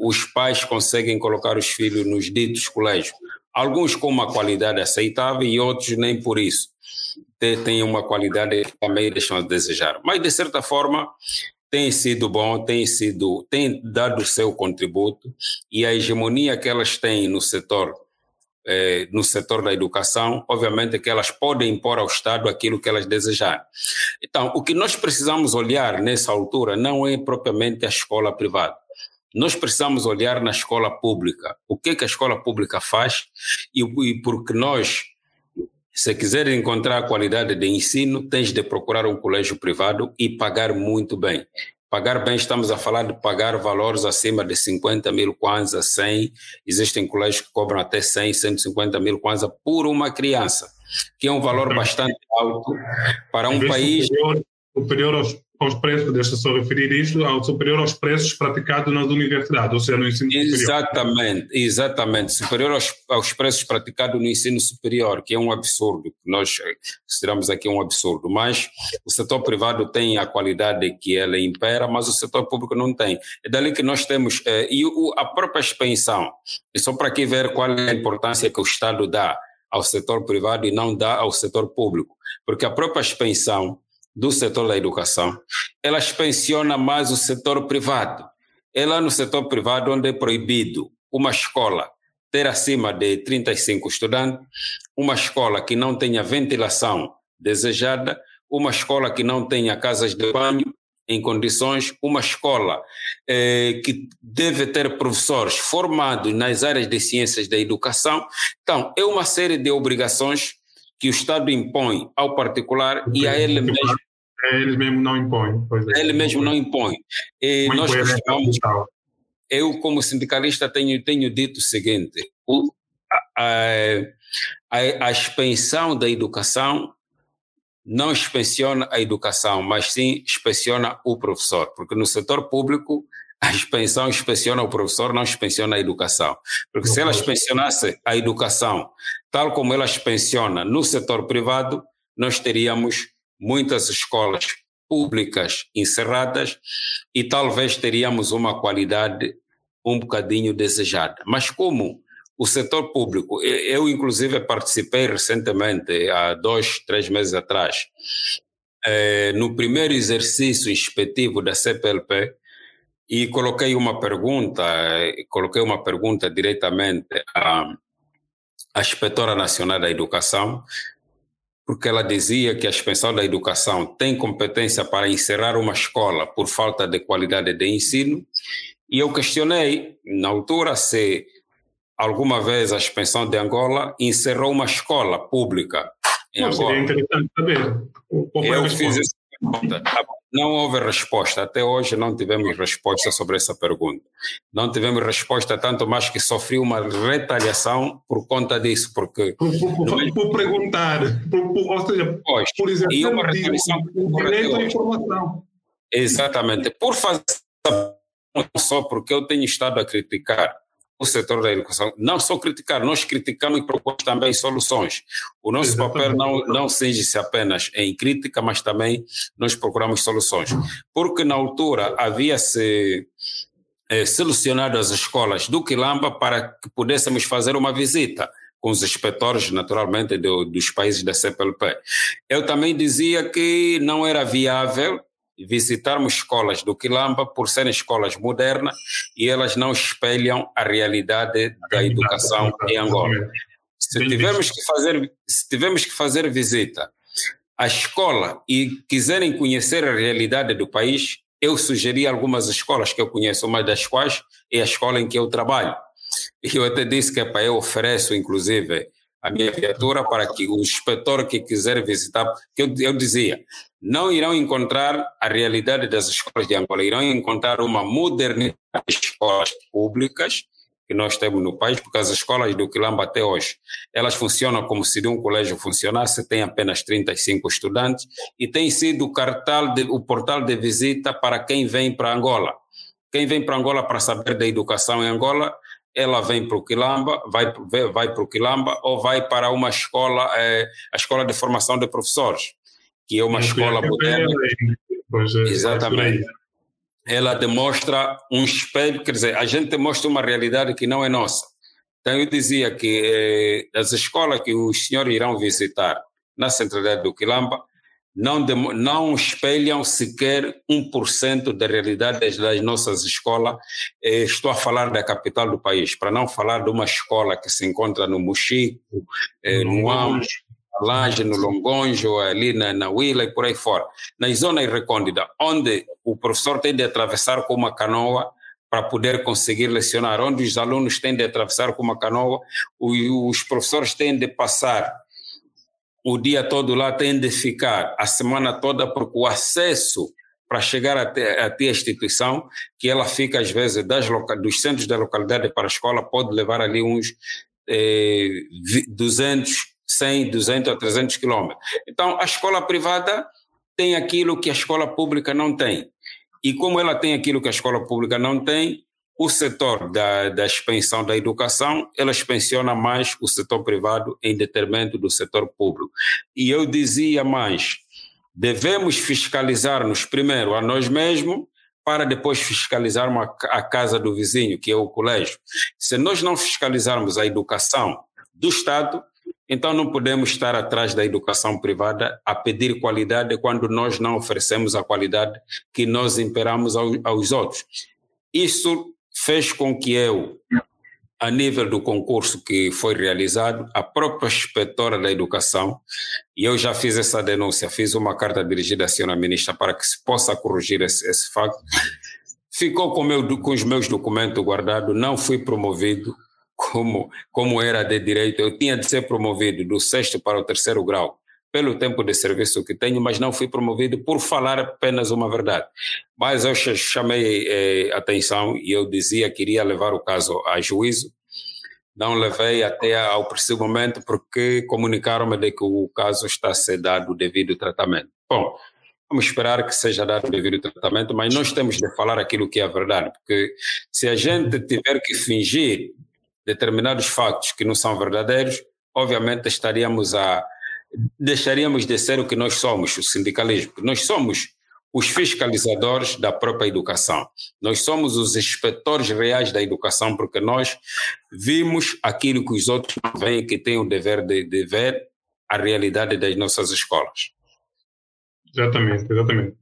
os pais conseguem colocar os filhos nos ditos colégios. Alguns com uma qualidade aceitável e outros nem por isso. Têm uma qualidade que também deixam a desejar. Mas, de certa forma, tem sido bom, tem sido, tem dado o seu contributo e a hegemonia que elas têm no setor eh, no setor da educação, obviamente que elas podem impor ao Estado aquilo que elas desejarem. Então, o que nós precisamos olhar nessa altura não é propriamente a escola privada. Nós precisamos olhar na escola pública. O que, que a escola pública faz e, e porque nós se quiser encontrar qualidade de ensino, tens de procurar um colégio privado e pagar muito bem. Pagar bem, estamos a falar de pagar valores acima de 50 mil kwanza, 100. Existem colégios que cobram até 100, 150 mil kwanza por uma criança, que é um valor bastante alto para um país. Superior, superior aos aos preços, deixa só referir isto, ao superior aos preços praticados nas universidades, ou seja, no ensino exatamente, superior. Exatamente, superior aos, aos preços praticados no ensino superior, que é um absurdo, nós consideramos aqui um absurdo, mas o setor privado tem a qualidade que ela impera, mas o setor público não tem. É dali que nós temos, eh, e o, a própria expansão, e só para aqui ver qual é a importância que o Estado dá ao setor privado e não dá ao setor público, porque a própria expansão do setor da educação, ela expansiona mais o setor privado. É lá no setor privado onde é proibido uma escola ter acima de 35 estudantes, uma escola que não tenha ventilação desejada, uma escola que não tenha casas de banho em condições, uma escola eh, que deve ter professores formados nas áreas de ciências da educação. Então, é uma série de obrigações que o Estado impõe ao particular e a ele mesmo eles mesmo não impõem. É. Ele mesmo não impõe. E nós costumamos, eu, como sindicalista, tenho, tenho dito o seguinte: o, a, a, a expansão da educação não expansiona a educação, mas sim expansiona o professor, porque no setor público a expansão expansiona o professor, não expansiona a educação. Porque se ela expansionasse a educação tal como ela expansiona no setor privado, nós teríamos muitas escolas públicas encerradas e talvez teríamos uma qualidade um bocadinho desejada. Mas como o setor público, eu inclusive participei recentemente, há dois, três meses atrás, eh, no primeiro exercício inspectivo da CPLP e coloquei uma pergunta, coloquei uma pergunta diretamente à, à Inspetora Nacional da Educação, porque ela dizia que a expansão da educação tem competência para encerrar uma escola por falta de qualidade de ensino, e eu questionei, na altura, se alguma vez a expansão de Angola encerrou uma escola pública em Não, Angola. Seria interessante saber. Eu fiz. Tá não houve resposta. Até hoje não tivemos resposta sobre essa pergunta. Não tivemos resposta, tanto mais que sofri uma retaliação por conta disso, porque... Por, por, por, por perguntar, por, ou seja, pois, por exemplo, e uma retaliação o direito à informação. Exatamente. Por fazer só porque eu tenho estado a criticar o setor da educação, não só criticar, nós criticamos e propomos também soluções. O nosso Exatamente. papel não, não cinge-se apenas em crítica, mas também nós procuramos soluções. Porque na altura havia-se selecionado as escolas do Quilamba para que pudéssemos fazer uma visita com os inspetores, naturalmente, do, dos países da CPLP. Eu também dizia que não era viável visitarmos escolas do Quilamba por serem escolas modernas e elas não espelham a realidade da educação em Angola. Se tivermos que fazer, se tivermos que fazer visita à escola e quiserem conhecer a realidade do país, eu sugeri algumas escolas que eu conheço, uma das quais é a escola em que eu trabalho. E eu até disse que é para eu ofereço, inclusive, a minha viatura para que o inspetor que quiser visitar, que eu, eu dizia, não irão encontrar a realidade das escolas de Angola, irão encontrar uma modernidade das escolas públicas que nós temos no país, porque as escolas do Quilamba até hoje, elas funcionam como se de um colégio funcionasse, tem apenas 35 estudantes e tem sido o, de, o portal de visita para quem vem para Angola. Quem vem para Angola para saber da educação em Angola, ela vem para o Quilamba, vai, vai para o Quilamba ou vai para uma escola, é, a escola de formação de professores que é uma escola moderna. É, Exatamente. Ela demonstra um espelho, quer dizer, a gente demonstra uma realidade que não é nossa. Então eu dizia que eh, as escolas que os senhores irão visitar na centralidade do Quilamba não, não espelham sequer 1% da realidade das nossas escolas. Eh, estou a falar da capital do país, para não falar de uma escola que se encontra no Mochico, eh, no Amos, Laje, no Longonjo, ali na, na Willa e por aí fora. Na zona recôndita, onde o professor tem de atravessar com uma canoa para poder conseguir lecionar, onde os alunos têm de atravessar com uma canoa, os professores têm de passar o dia todo lá, têm de ficar a semana toda, porque o acesso para chegar até, até a instituição, que ela fica às vezes das dos centros da localidade para a escola, pode levar ali uns eh, 200 100, 200 ou 300 quilômetros. Então, a escola privada tem aquilo que a escola pública não tem. E como ela tem aquilo que a escola pública não tem, o setor da, da expensão da educação, ela expensiona mais o setor privado em detrimento do setor público. E eu dizia mais, devemos fiscalizar-nos primeiro a nós mesmos, para depois fiscalizarmos a, a casa do vizinho, que é o colégio. Se nós não fiscalizarmos a educação do Estado, então não podemos estar atrás da educação privada a pedir qualidade quando nós não oferecemos a qualidade que nós imperamos aos outros. Isso fez com que eu, a nível do concurso que foi realizado, a própria inspetora da educação, e eu já fiz essa denúncia, fiz uma carta dirigida à senhora ministra para que se possa corrigir esse, esse facto, ficou com, meu, com os meus documentos guardados, não fui promovido, como, como era de direito, eu tinha de ser promovido do sexto para o terceiro grau pelo tempo de serviço que tenho, mas não fui promovido por falar apenas uma verdade. Mas eu chamei eh, atenção e eu dizia que iria levar o caso a juízo. Não levei até ao preciso momento porque comunicaram-me de que o caso está a ser dado o devido tratamento. Bom, vamos esperar que seja dado o devido tratamento, mas nós temos de falar aquilo que é a verdade, porque se a gente tiver que fingir determinados factos que não são verdadeiros, obviamente estaríamos a deixaríamos de ser o que nós somos, o sindicalismo. Nós somos os fiscalizadores da própria educação. Nós somos os inspetores reais da educação, porque nós vimos aquilo que os outros não veem, que têm o dever de, de ver a realidade das nossas escolas. Exatamente, exatamente.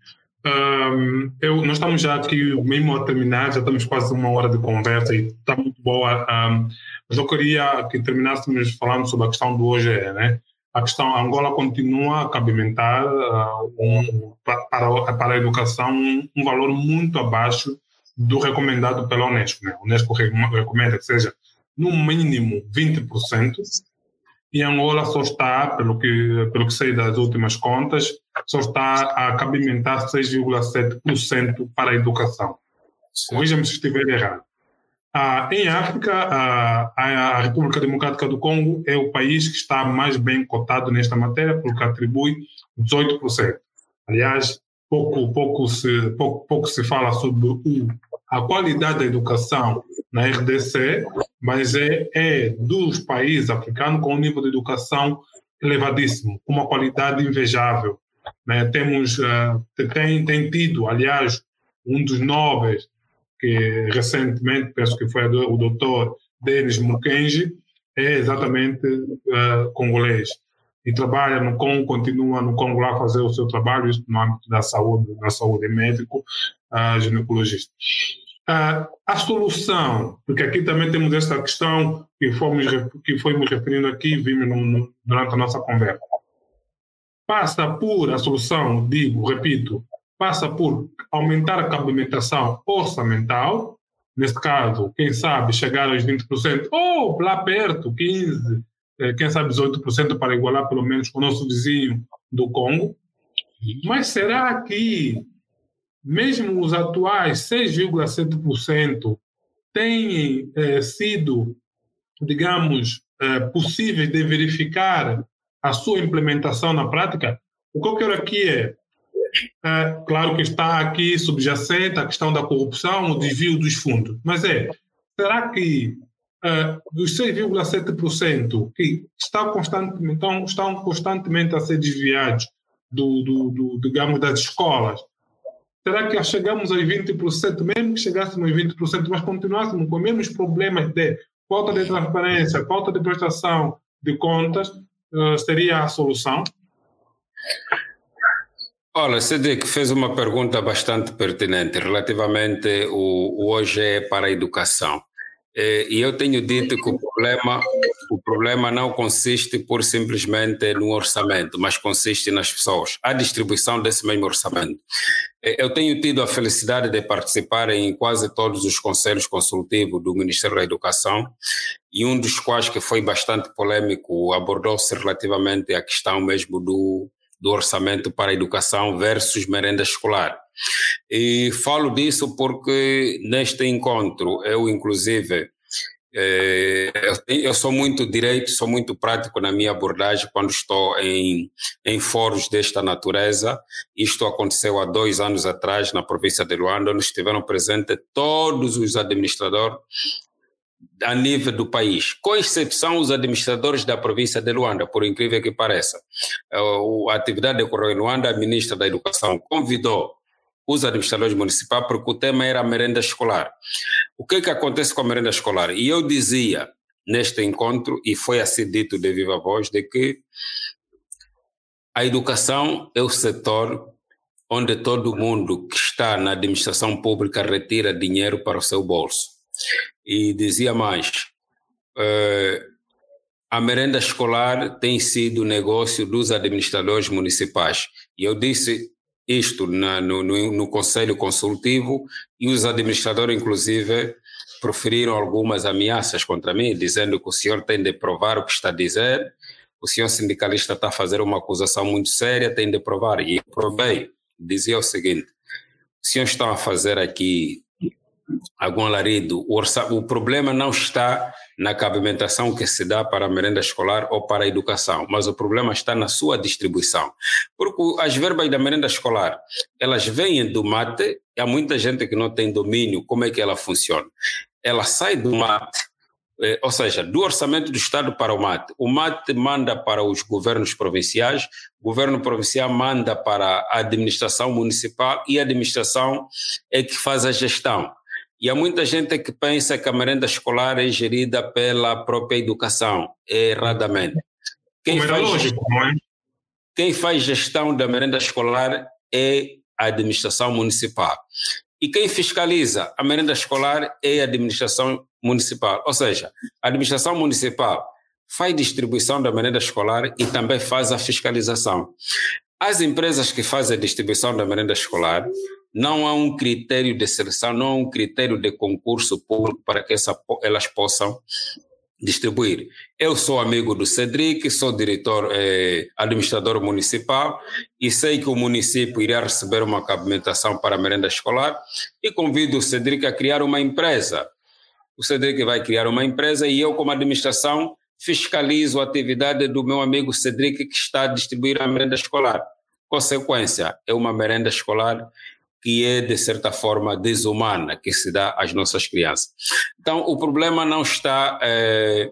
Um, eu, nós estamos já aqui mesmo a terminar, já estamos quase uma hora de conversa e está muito boa. Um, mas eu queria que terminássemos falando sobre a questão do hoje, né? A questão, a Angola continua a cabimentar uh, um, para, para a educação um, um, valor muito abaixo do recomendado pela Unesco. Né? A Unesco recomenda que seja no mínimo 20%, e Angola só está, pelo que, pelo que sei das últimas contas, só está a cabimentar 6,7% para a educação. Corrija-me se estiver errado. Ah, em África, ah, a República Democrática do Congo é o país que está mais bem cotado nesta matéria, porque atribui 18%. Aliás, pouco, pouco, se, pouco, pouco se fala sobre a qualidade da educação na RDC, mas é, é dos países africanos com um nível de educação elevadíssimo, com uma qualidade invejável. Né? Temos, uh, tem, tem tido, aliás, um dos nobres, que recentemente, penso que foi o doutor Denis Mukenji, é exatamente uh, congolês. E trabalha no Congo, continua no Congo lá a fazer o seu trabalho, isso no âmbito da saúde, da saúde médico, uh, ginecologista. Uh, a solução, porque aqui também temos esta questão que fomos, que fomos referindo aqui, vimos no, no, durante a nossa conversa. Passa por, a solução, digo, repito, passa por aumentar a cabimentação orçamental, neste caso, quem sabe chegar aos 20%, ou lá perto, 15%, eh, quem sabe 18% para igualar pelo menos o nosso vizinho do Congo. Mas será que mesmo os atuais 6,7% têm eh, sido, digamos, eh, possíveis de verificar a sua implementação na prática? O que eu quero aqui é é, claro que está aqui subjacente a questão da corrupção, o desvio dos fundos. Mas é, será que é, dos 6,7% que estão constantemente, então, estão constantemente a ser desviados do, do, do, digamos, das escolas, será que chegamos aos 20%, mesmo que chegássemos aos 20%, mas continuássemos com os mesmos problemas de falta de transparência, falta de prestação de contas, uh, seria a solução? Olha, Cedric fez uma pergunta bastante pertinente relativamente o, o hoje é para a educação. É, e eu tenho dito que o problema, o problema não consiste por simplesmente no orçamento, mas consiste nas pessoas, a distribuição desse mesmo orçamento. É, eu tenho tido a felicidade de participar em quase todos os conselhos consultivos do Ministério da Educação, e um dos quais que foi bastante polêmico abordou-se relativamente à questão mesmo do do orçamento para a educação versus merenda escolar. E falo disso porque neste encontro eu, inclusive, eh, eu sou muito direito, sou muito prático na minha abordagem quando estou em, em fóruns desta natureza. Isto aconteceu há dois anos atrás na província de Luanda, onde estiveram presentes todos os administradores a nível do país, com exceção os administradores da província de Luanda, por incrível que pareça. É, a atividade decorreu em Luanda, a ministra da Educação convidou os administradores municipais porque o tema era a merenda escolar. O que, que acontece com a merenda escolar? E eu dizia neste encontro, e foi assim dito de viva voz, de que a educação é o setor onde todo mundo que está na administração pública retira dinheiro para o seu bolso. E dizia mais: uh, a merenda escolar tem sido negócio dos administradores municipais. E eu disse isto na, no, no, no Conselho Consultivo e os administradores, inclusive, proferiram algumas ameaças contra mim, dizendo que o senhor tem de provar o que está a dizer, o senhor sindicalista está a fazer uma acusação muito séria, tem de provar. E eu provei. Dizia o seguinte: o senhor está a fazer aqui algum alarido. O, o problema não está na cabimentação que se dá para a merenda escolar ou para a educação, mas o problema está na sua distribuição. Porque as verbas da merenda escolar, elas vêm do mate, há muita gente que não tem domínio como é que ela funciona. Ela sai do mate, eh, ou seja, do orçamento do Estado para o MAT. O MAT manda para os governos provinciais, o governo provincial manda para a administração municipal e a administração é que faz a gestão. E há muita gente que pensa que a merenda escolar é gerida pela própria educação, erradamente. Quem faz, lógico, é? quem faz gestão da merenda escolar é a administração municipal. E quem fiscaliza a merenda escolar é a administração municipal. Ou seja, a administração municipal faz distribuição da merenda escolar e também faz a fiscalização. As empresas que fazem a distribuição da merenda escolar não há um critério de seleção, não há um critério de concurso público para que essa, elas possam distribuir. Eu sou amigo do Cedric, sou diretor, eh, administrador municipal e sei que o município irá receber uma cabimentação para a merenda escolar e convido o Cedric a criar uma empresa. O Cedric vai criar uma empresa e eu, como administração, fiscalizo a atividade do meu amigo Cedric que está a distribuir a merenda escolar. Consequência, é uma merenda escolar que é, de certa forma, desumana que se dá às nossas crianças. Então, o problema não está é,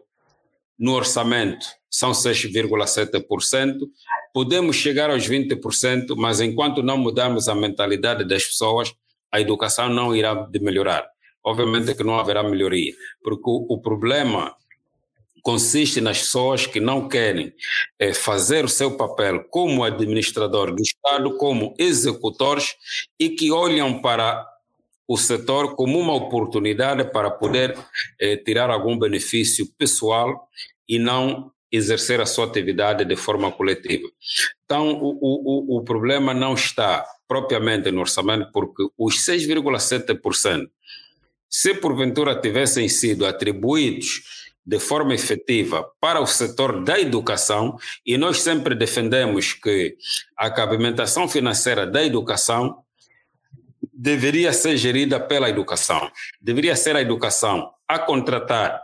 no orçamento, são 6,7%. Podemos chegar aos 20%, mas enquanto não mudarmos a mentalidade das pessoas, a educação não irá melhorar. Obviamente que não haverá melhoria, porque o, o problema consiste nas pessoas que não querem é, fazer o seu papel como administrador do Estado, como executores e que olham para o setor como uma oportunidade para poder é, tirar algum benefício pessoal e não exercer a sua atividade de forma coletiva. Então, o, o, o problema não está propriamente no orçamento, porque os 6,7%, se porventura tivessem sido atribuídos de forma efetiva para o setor da educação e nós sempre defendemos que a cabimentação financeira da educação deveria ser gerida pela educação. Deveria ser a educação a contratar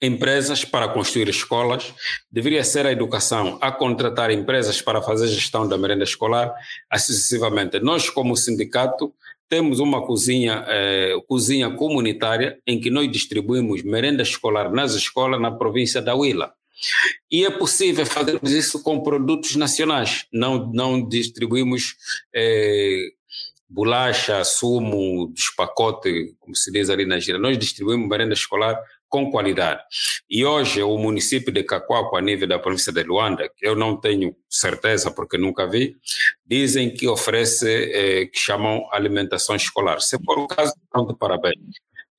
empresas para construir escolas, deveria ser a educação a contratar empresas para fazer gestão da merenda escolar, sucessivamente. Nós, como sindicato, temos uma cozinha, eh, cozinha comunitária em que nós distribuímos merenda escolar nas escolas na província da Huila. E é possível fazermos isso com produtos nacionais, não, não distribuímos eh, bolacha, sumo, dos pacotes, como se diz ali na gira. Nós distribuímos merenda escolar com qualidade. E hoje o município de Cacoaco, a nível da província de Luanda, que eu não tenho certeza porque nunca vi, dizem que oferece, eh, que chamam alimentação escolar. Se for o caso, pronto, parabéns.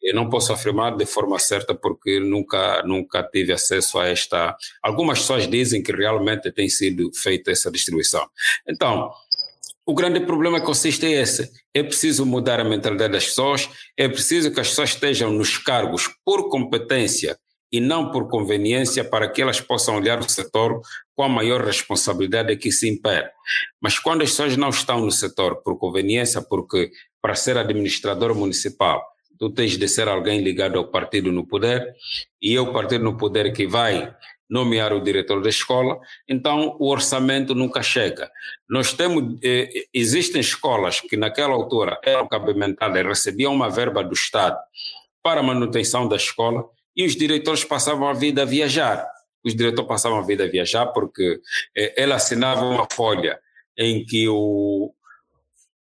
Eu não posso afirmar de forma certa porque nunca, nunca tive acesso a esta. Algumas pessoas dizem que realmente tem sido feita essa distribuição. Então, o grande problema consiste é esse. É preciso mudar a mentalidade das pessoas, é preciso que as pessoas estejam nos cargos por competência e não por conveniência para que elas possam olhar o setor com a maior responsabilidade que se impere. Mas quando as pessoas não estão no setor por conveniência, porque para ser administrador municipal tu tens de ser alguém ligado ao partido no poder, e é o partido no poder que vai nomear o diretor da escola, então o orçamento nunca chega. Nós temos, eh, existem escolas que naquela altura eram cabimentadas e recebiam uma verba do Estado para a manutenção da escola e os diretores passavam a vida a viajar. Os diretores passavam a vida a viajar porque eh, ele assinava uma folha em que o,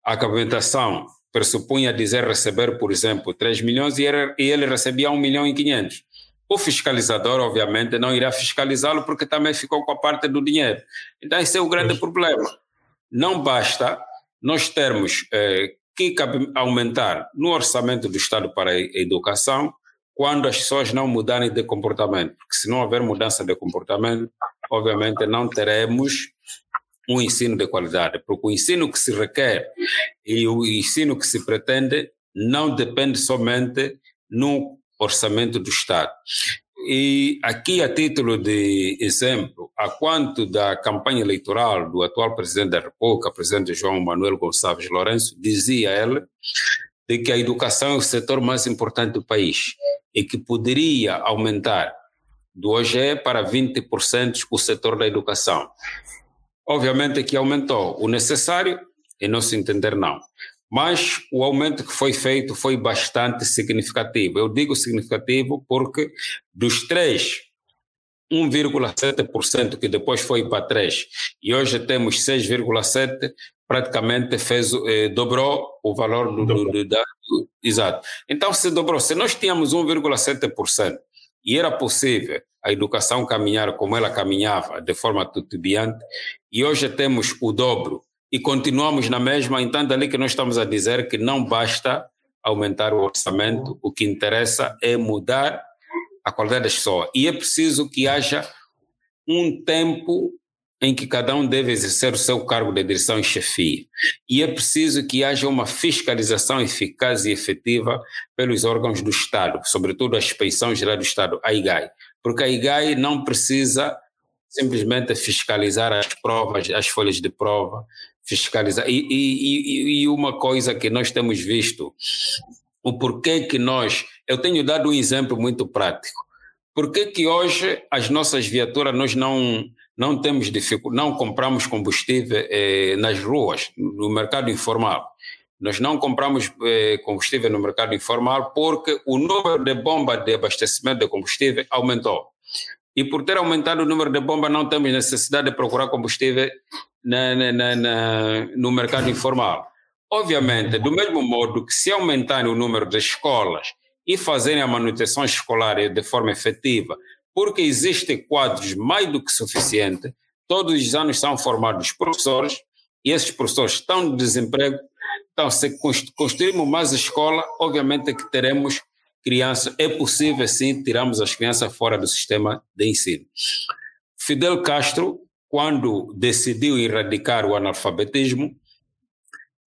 a cabimentação pressupunha dizer receber, por exemplo, 3 milhões e ele, e ele recebia 1 milhão e 500 o fiscalizador, obviamente, não irá fiscalizá-lo porque também ficou com a parte do dinheiro. Então, esse é o grande problema. Não basta nós termos eh, que aumentar no orçamento do Estado para a educação quando as pessoas não mudarem de comportamento. Porque se não houver mudança de comportamento, obviamente não teremos um ensino de qualidade. Porque o ensino que se requer e o ensino que se pretende não depende somente no orçamento do Estado. E aqui, a título de exemplo, a quanto da campanha eleitoral do atual presidente da República, presidente João Manuel Gonçalves Lourenço, dizia ele de que a educação é o setor mais importante do país e que poderia aumentar do OGE para 20% o setor da educação. Obviamente que aumentou o necessário, em nosso entender, não mas o aumento que foi feito foi bastante significativo. Eu digo significativo porque dos três 1,7% que depois foi para 3 e hoje temos 6,7 praticamente fez eh, dobrou o valor do, do, do, do, exato. Então se dobrou, se nós tínhamos 1,7% e era possível a educação caminhar como ela caminhava de forma titubeante e hoje temos o dobro e continuamos na mesma, então dali que nós estamos a dizer que não basta aumentar o orçamento, o que interessa é mudar a qualidade das pessoas. E é preciso que haja um tempo em que cada um deve exercer o seu cargo de direção e chefia. E é preciso que haja uma fiscalização eficaz e efetiva pelos órgãos do Estado, sobretudo a Inspeção Geral do Estado, a IGAI, porque a IGAI não precisa simplesmente fiscalizar as provas, as folhas de prova, fiscalizar. E, e, e, uma coisa que nós temos visto, o porquê que nós. Eu tenho dado um exemplo muito prático. Por que, que hoje as nossas viaturas nós não, não temos dificuldade, não compramos combustível eh, nas ruas, no mercado informal. Nós não compramos eh, combustível no mercado informal porque o número de bombas de abastecimento de combustível aumentou. E por ter aumentado o número de bombas, não temos necessidade de procurar combustível na, na, na, no mercado informal. Obviamente, do mesmo modo que se aumentarem o número de escolas e fazerem a manutenção escolar de forma efetiva, porque existem quadros mais do que suficientes, todos os anos são formados professores, e esses professores estão de desemprego, então se construirmos mais escola, obviamente que teremos crianças, é possível sim tirarmos as crianças fora do sistema de ensino. Fidel Castro, quando decidiu erradicar o analfabetismo,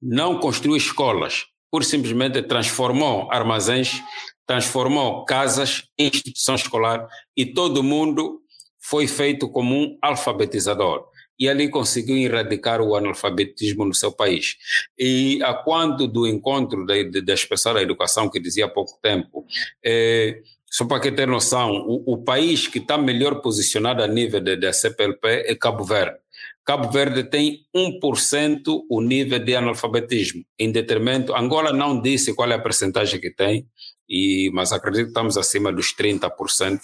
não construiu escolas, por simplesmente transformou armazéns, transformou casas em instituição escolar e todo mundo foi feito como um alfabetizador. E ali conseguiu erradicar o analfabetismo no seu país. E a quando do encontro das pessoas da educação, que dizia há pouco tempo, é, só para que ter noção, o, o país que está melhor posicionado a nível da CPLP é Cabo Verde. Cabo Verde tem 1% o nível de analfabetismo. Em detrimento, Angola não disse qual é a percentagem que tem, e, mas acredito que estamos acima dos 30%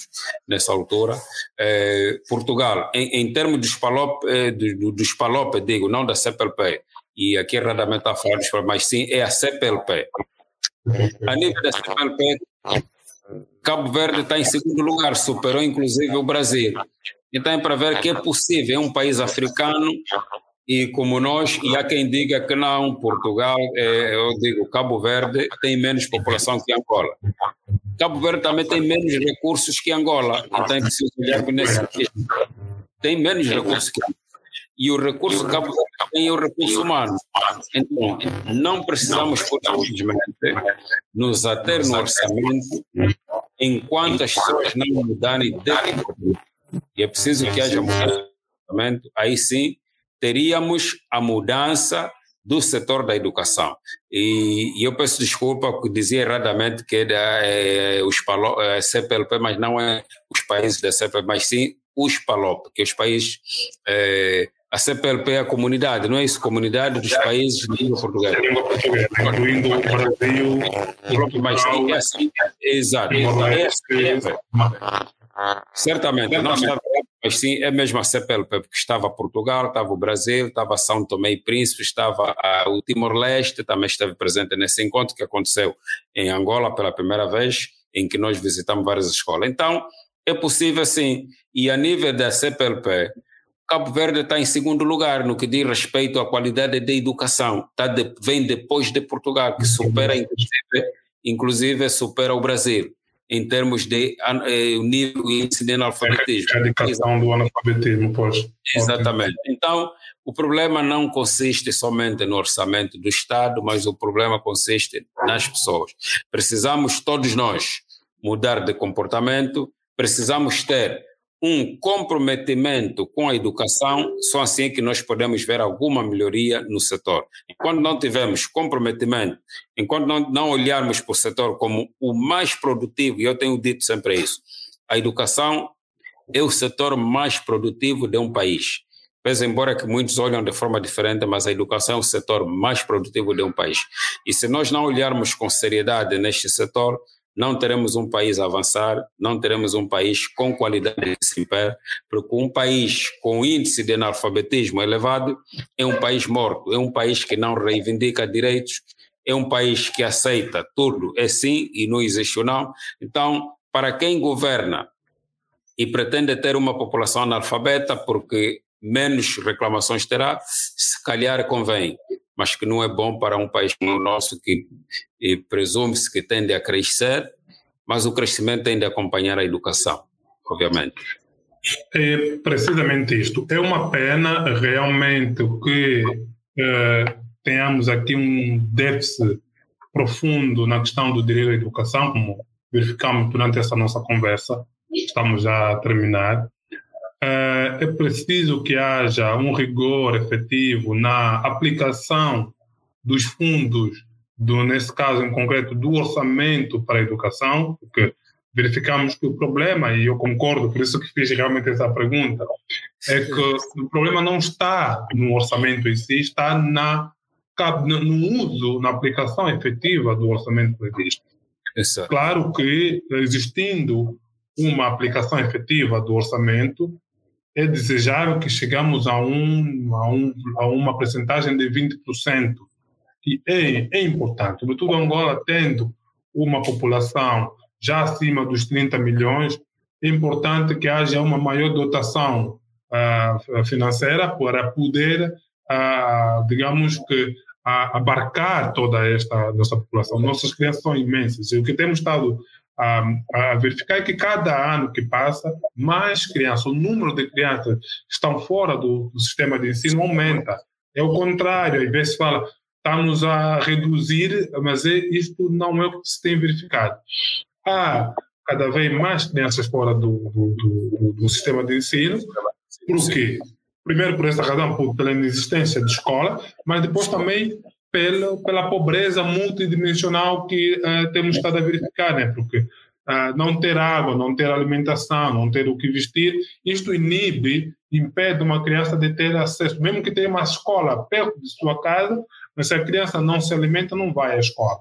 nessa altura. É, Portugal, em, em, termos dos PALOP, é, do, dos PALOP, digo, não da CPLP, e aqui erradamente está a dos mas sim é a CPLP. A nível da CPLP, Cabo Verde está em segundo lugar, superou inclusive o Brasil. Então é para ver que é possível, é um país africano e como nós, e há quem diga que não, Portugal, é, eu digo, Cabo Verde tem menos população que Angola. Cabo Verde também tem menos recursos que Angola, então é preciso olhar nesse Tem menos recursos que Angola. E o recurso Cabo Verde tem o recurso humano. Então, não precisamos, simplesmente, nos ater no orçamento enquanto as pessoas não mudarem de e é preciso que haja mudança aí sim teríamos a mudança do setor da educação. E, e eu peço desculpa porque dizia erradamente que é, é os palo, é, CPLP, mas não é os países da CPLP, mas sim os PALOP, que os países é, a CPLP é a comunidade, não é isso? Comunidade dos países de língua portuguesa. Incluindo o Brasil, o mas sim, é assim, exato. É assim, Certamente, não mas sim, é mesmo a CPLP, porque estava Portugal, estava o Brasil, estava São Tomé e Príncipe, estava a, o Timor-Leste, também esteve presente nesse encontro que aconteceu em Angola pela primeira vez, em que nós visitamos várias escolas. Então, é possível sim, e a nível da CPLP, Cabo Verde está em segundo lugar no que diz respeito à qualidade da educação, tá de, vem depois de Portugal, que supera, inclusive, inclusive supera o Brasil em termos de eh, nível e índice de analfabetismo. A indicação do analfabetismo, pois. Exatamente. Então, o problema não consiste somente no orçamento do Estado, mas o problema consiste nas pessoas. Precisamos todos nós mudar de comportamento, precisamos ter um comprometimento com a educação, só assim que nós podemos ver alguma melhoria no setor. Enquanto não tivermos comprometimento, enquanto não, não olharmos para o setor como o mais produtivo, e eu tenho dito sempre isso, a educação é o setor mais produtivo de um país. Pese embora que muitos olham de forma diferente, mas a educação é o setor mais produtivo de um país. E se nós não olharmos com seriedade neste setor, não teremos um país a avançar, não teremos um país com qualidade de desempenho, porque um país com índice de analfabetismo elevado é um país morto, é um país que não reivindica direitos, é um país que aceita tudo é sim e não existe não. Então, para quem governa e pretende ter uma população analfabeta, porque menos reclamações terá, se calhar convém mas que não é bom para um país como o nosso, que presume-se que tende a crescer, mas o crescimento tem de acompanhar a educação, obviamente. É precisamente isto. É uma pena realmente que eh, tenhamos aqui um déficit profundo na questão do direito à educação, como verificamos durante essa nossa conversa. Estamos já a terminar. Eh, é preciso que haja um rigor efetivo na aplicação dos fundos, do, nesse caso em concreto, do orçamento para a educação, porque verificamos que o problema, e eu concordo, por isso que fiz realmente essa pergunta, é que o problema não está no orçamento em si, está na, no uso, na aplicação efetiva do orçamento previsto. Claro que, existindo uma aplicação efetiva do orçamento, é desejável que chegamos a, um, a, um, a uma percentagem de 20%, que é, é importante, sobretudo Angola tendo uma população já acima dos 30 milhões, é importante que haja uma maior dotação uh, financeira para poder, uh, digamos que, uh, abarcar toda esta nossa população. Nossas crianças são imensas e o que temos estado a, a, verificar é que cada ano que passa, mais crianças, o número de crianças que estão fora do, do sistema de ensino aumenta. É o contrário, às vezes fala, estamos a reduzir, mas é, isto não é o que se tem verificado. Há cada vez mais crianças fora do, do, do, sistema de ensino. Por quê? Primeiro, por essa razão, por, pela inexistência de escola, mas depois também pela, pela pobreza multidimensional que uh, temos estado a verificar, né? porque uh, não ter água, não ter alimentação, não ter o que vestir, isto inibe, impede uma criança de ter acesso, mesmo que tenha uma escola perto de sua casa, mas se a criança não se alimenta, não vai à escola.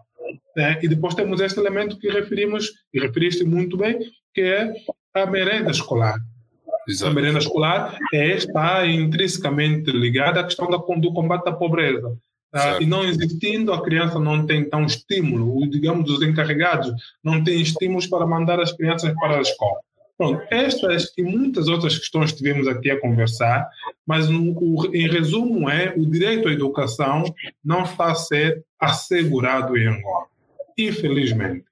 Né? E depois temos este elemento que referimos, e referiste muito bem, que é a merenda escolar. Exato. A merenda escolar é, está intrinsecamente ligada à questão da, do combate à pobreza. Ah, e não existindo, a criança não tem tão estímulo, digamos, os encarregados não têm estímulos para mandar as crianças para a escola. Pronto, estas e muitas outras questões que tivemos aqui a conversar, mas o, em resumo é o direito à educação não está a ser assegurado em Angola, infelizmente.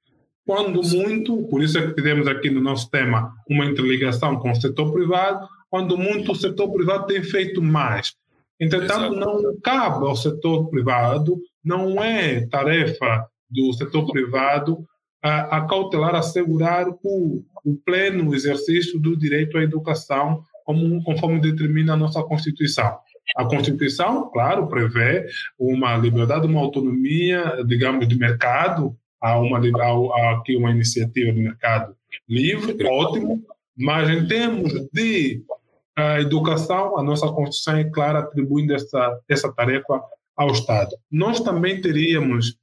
Quando muito, por isso é que tivemos aqui no nosso tema uma interligação com o setor privado, quando muito o setor privado tem feito mais. Entretanto, Exato. não cabe ao setor privado, não é tarefa do setor privado a, a cautelar, assegurar o, o pleno exercício do direito à educação, como, conforme determina a nossa Constituição. A Constituição, claro, prevê uma liberdade, uma autonomia, digamos, de mercado, há uma, há aqui uma iniciativa de mercado livre, ótimo, mas em termos de uh, educação, a nossa Constituição é clara atribuindo essa, essa tarefa ao Estado. Nós também teríamos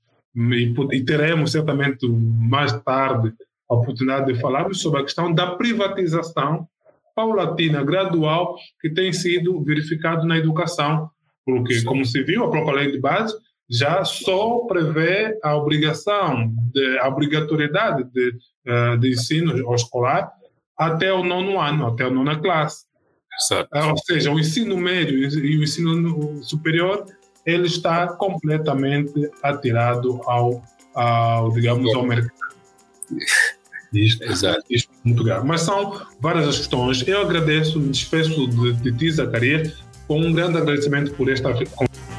e, teremos certamente mais tarde a oportunidade de falarmos sobre a questão da privatização paulatina, gradual, que tem sido verificado na educação, porque, como se viu, a própria lei de base já só prevê a obrigação, de, a obrigatoriedade de, uh, de ensino escolar até o nono ano, até a nona classe. Uh, ou seja, o ensino médio e o ensino superior ele está completamente atirado ao, ao digamos, ao mercado. Isto, Exato. isto é muito grave. Mas são várias as questões. Eu agradeço, me despeço de, de ti, Zacarias, com um grande agradecimento por esta conversa.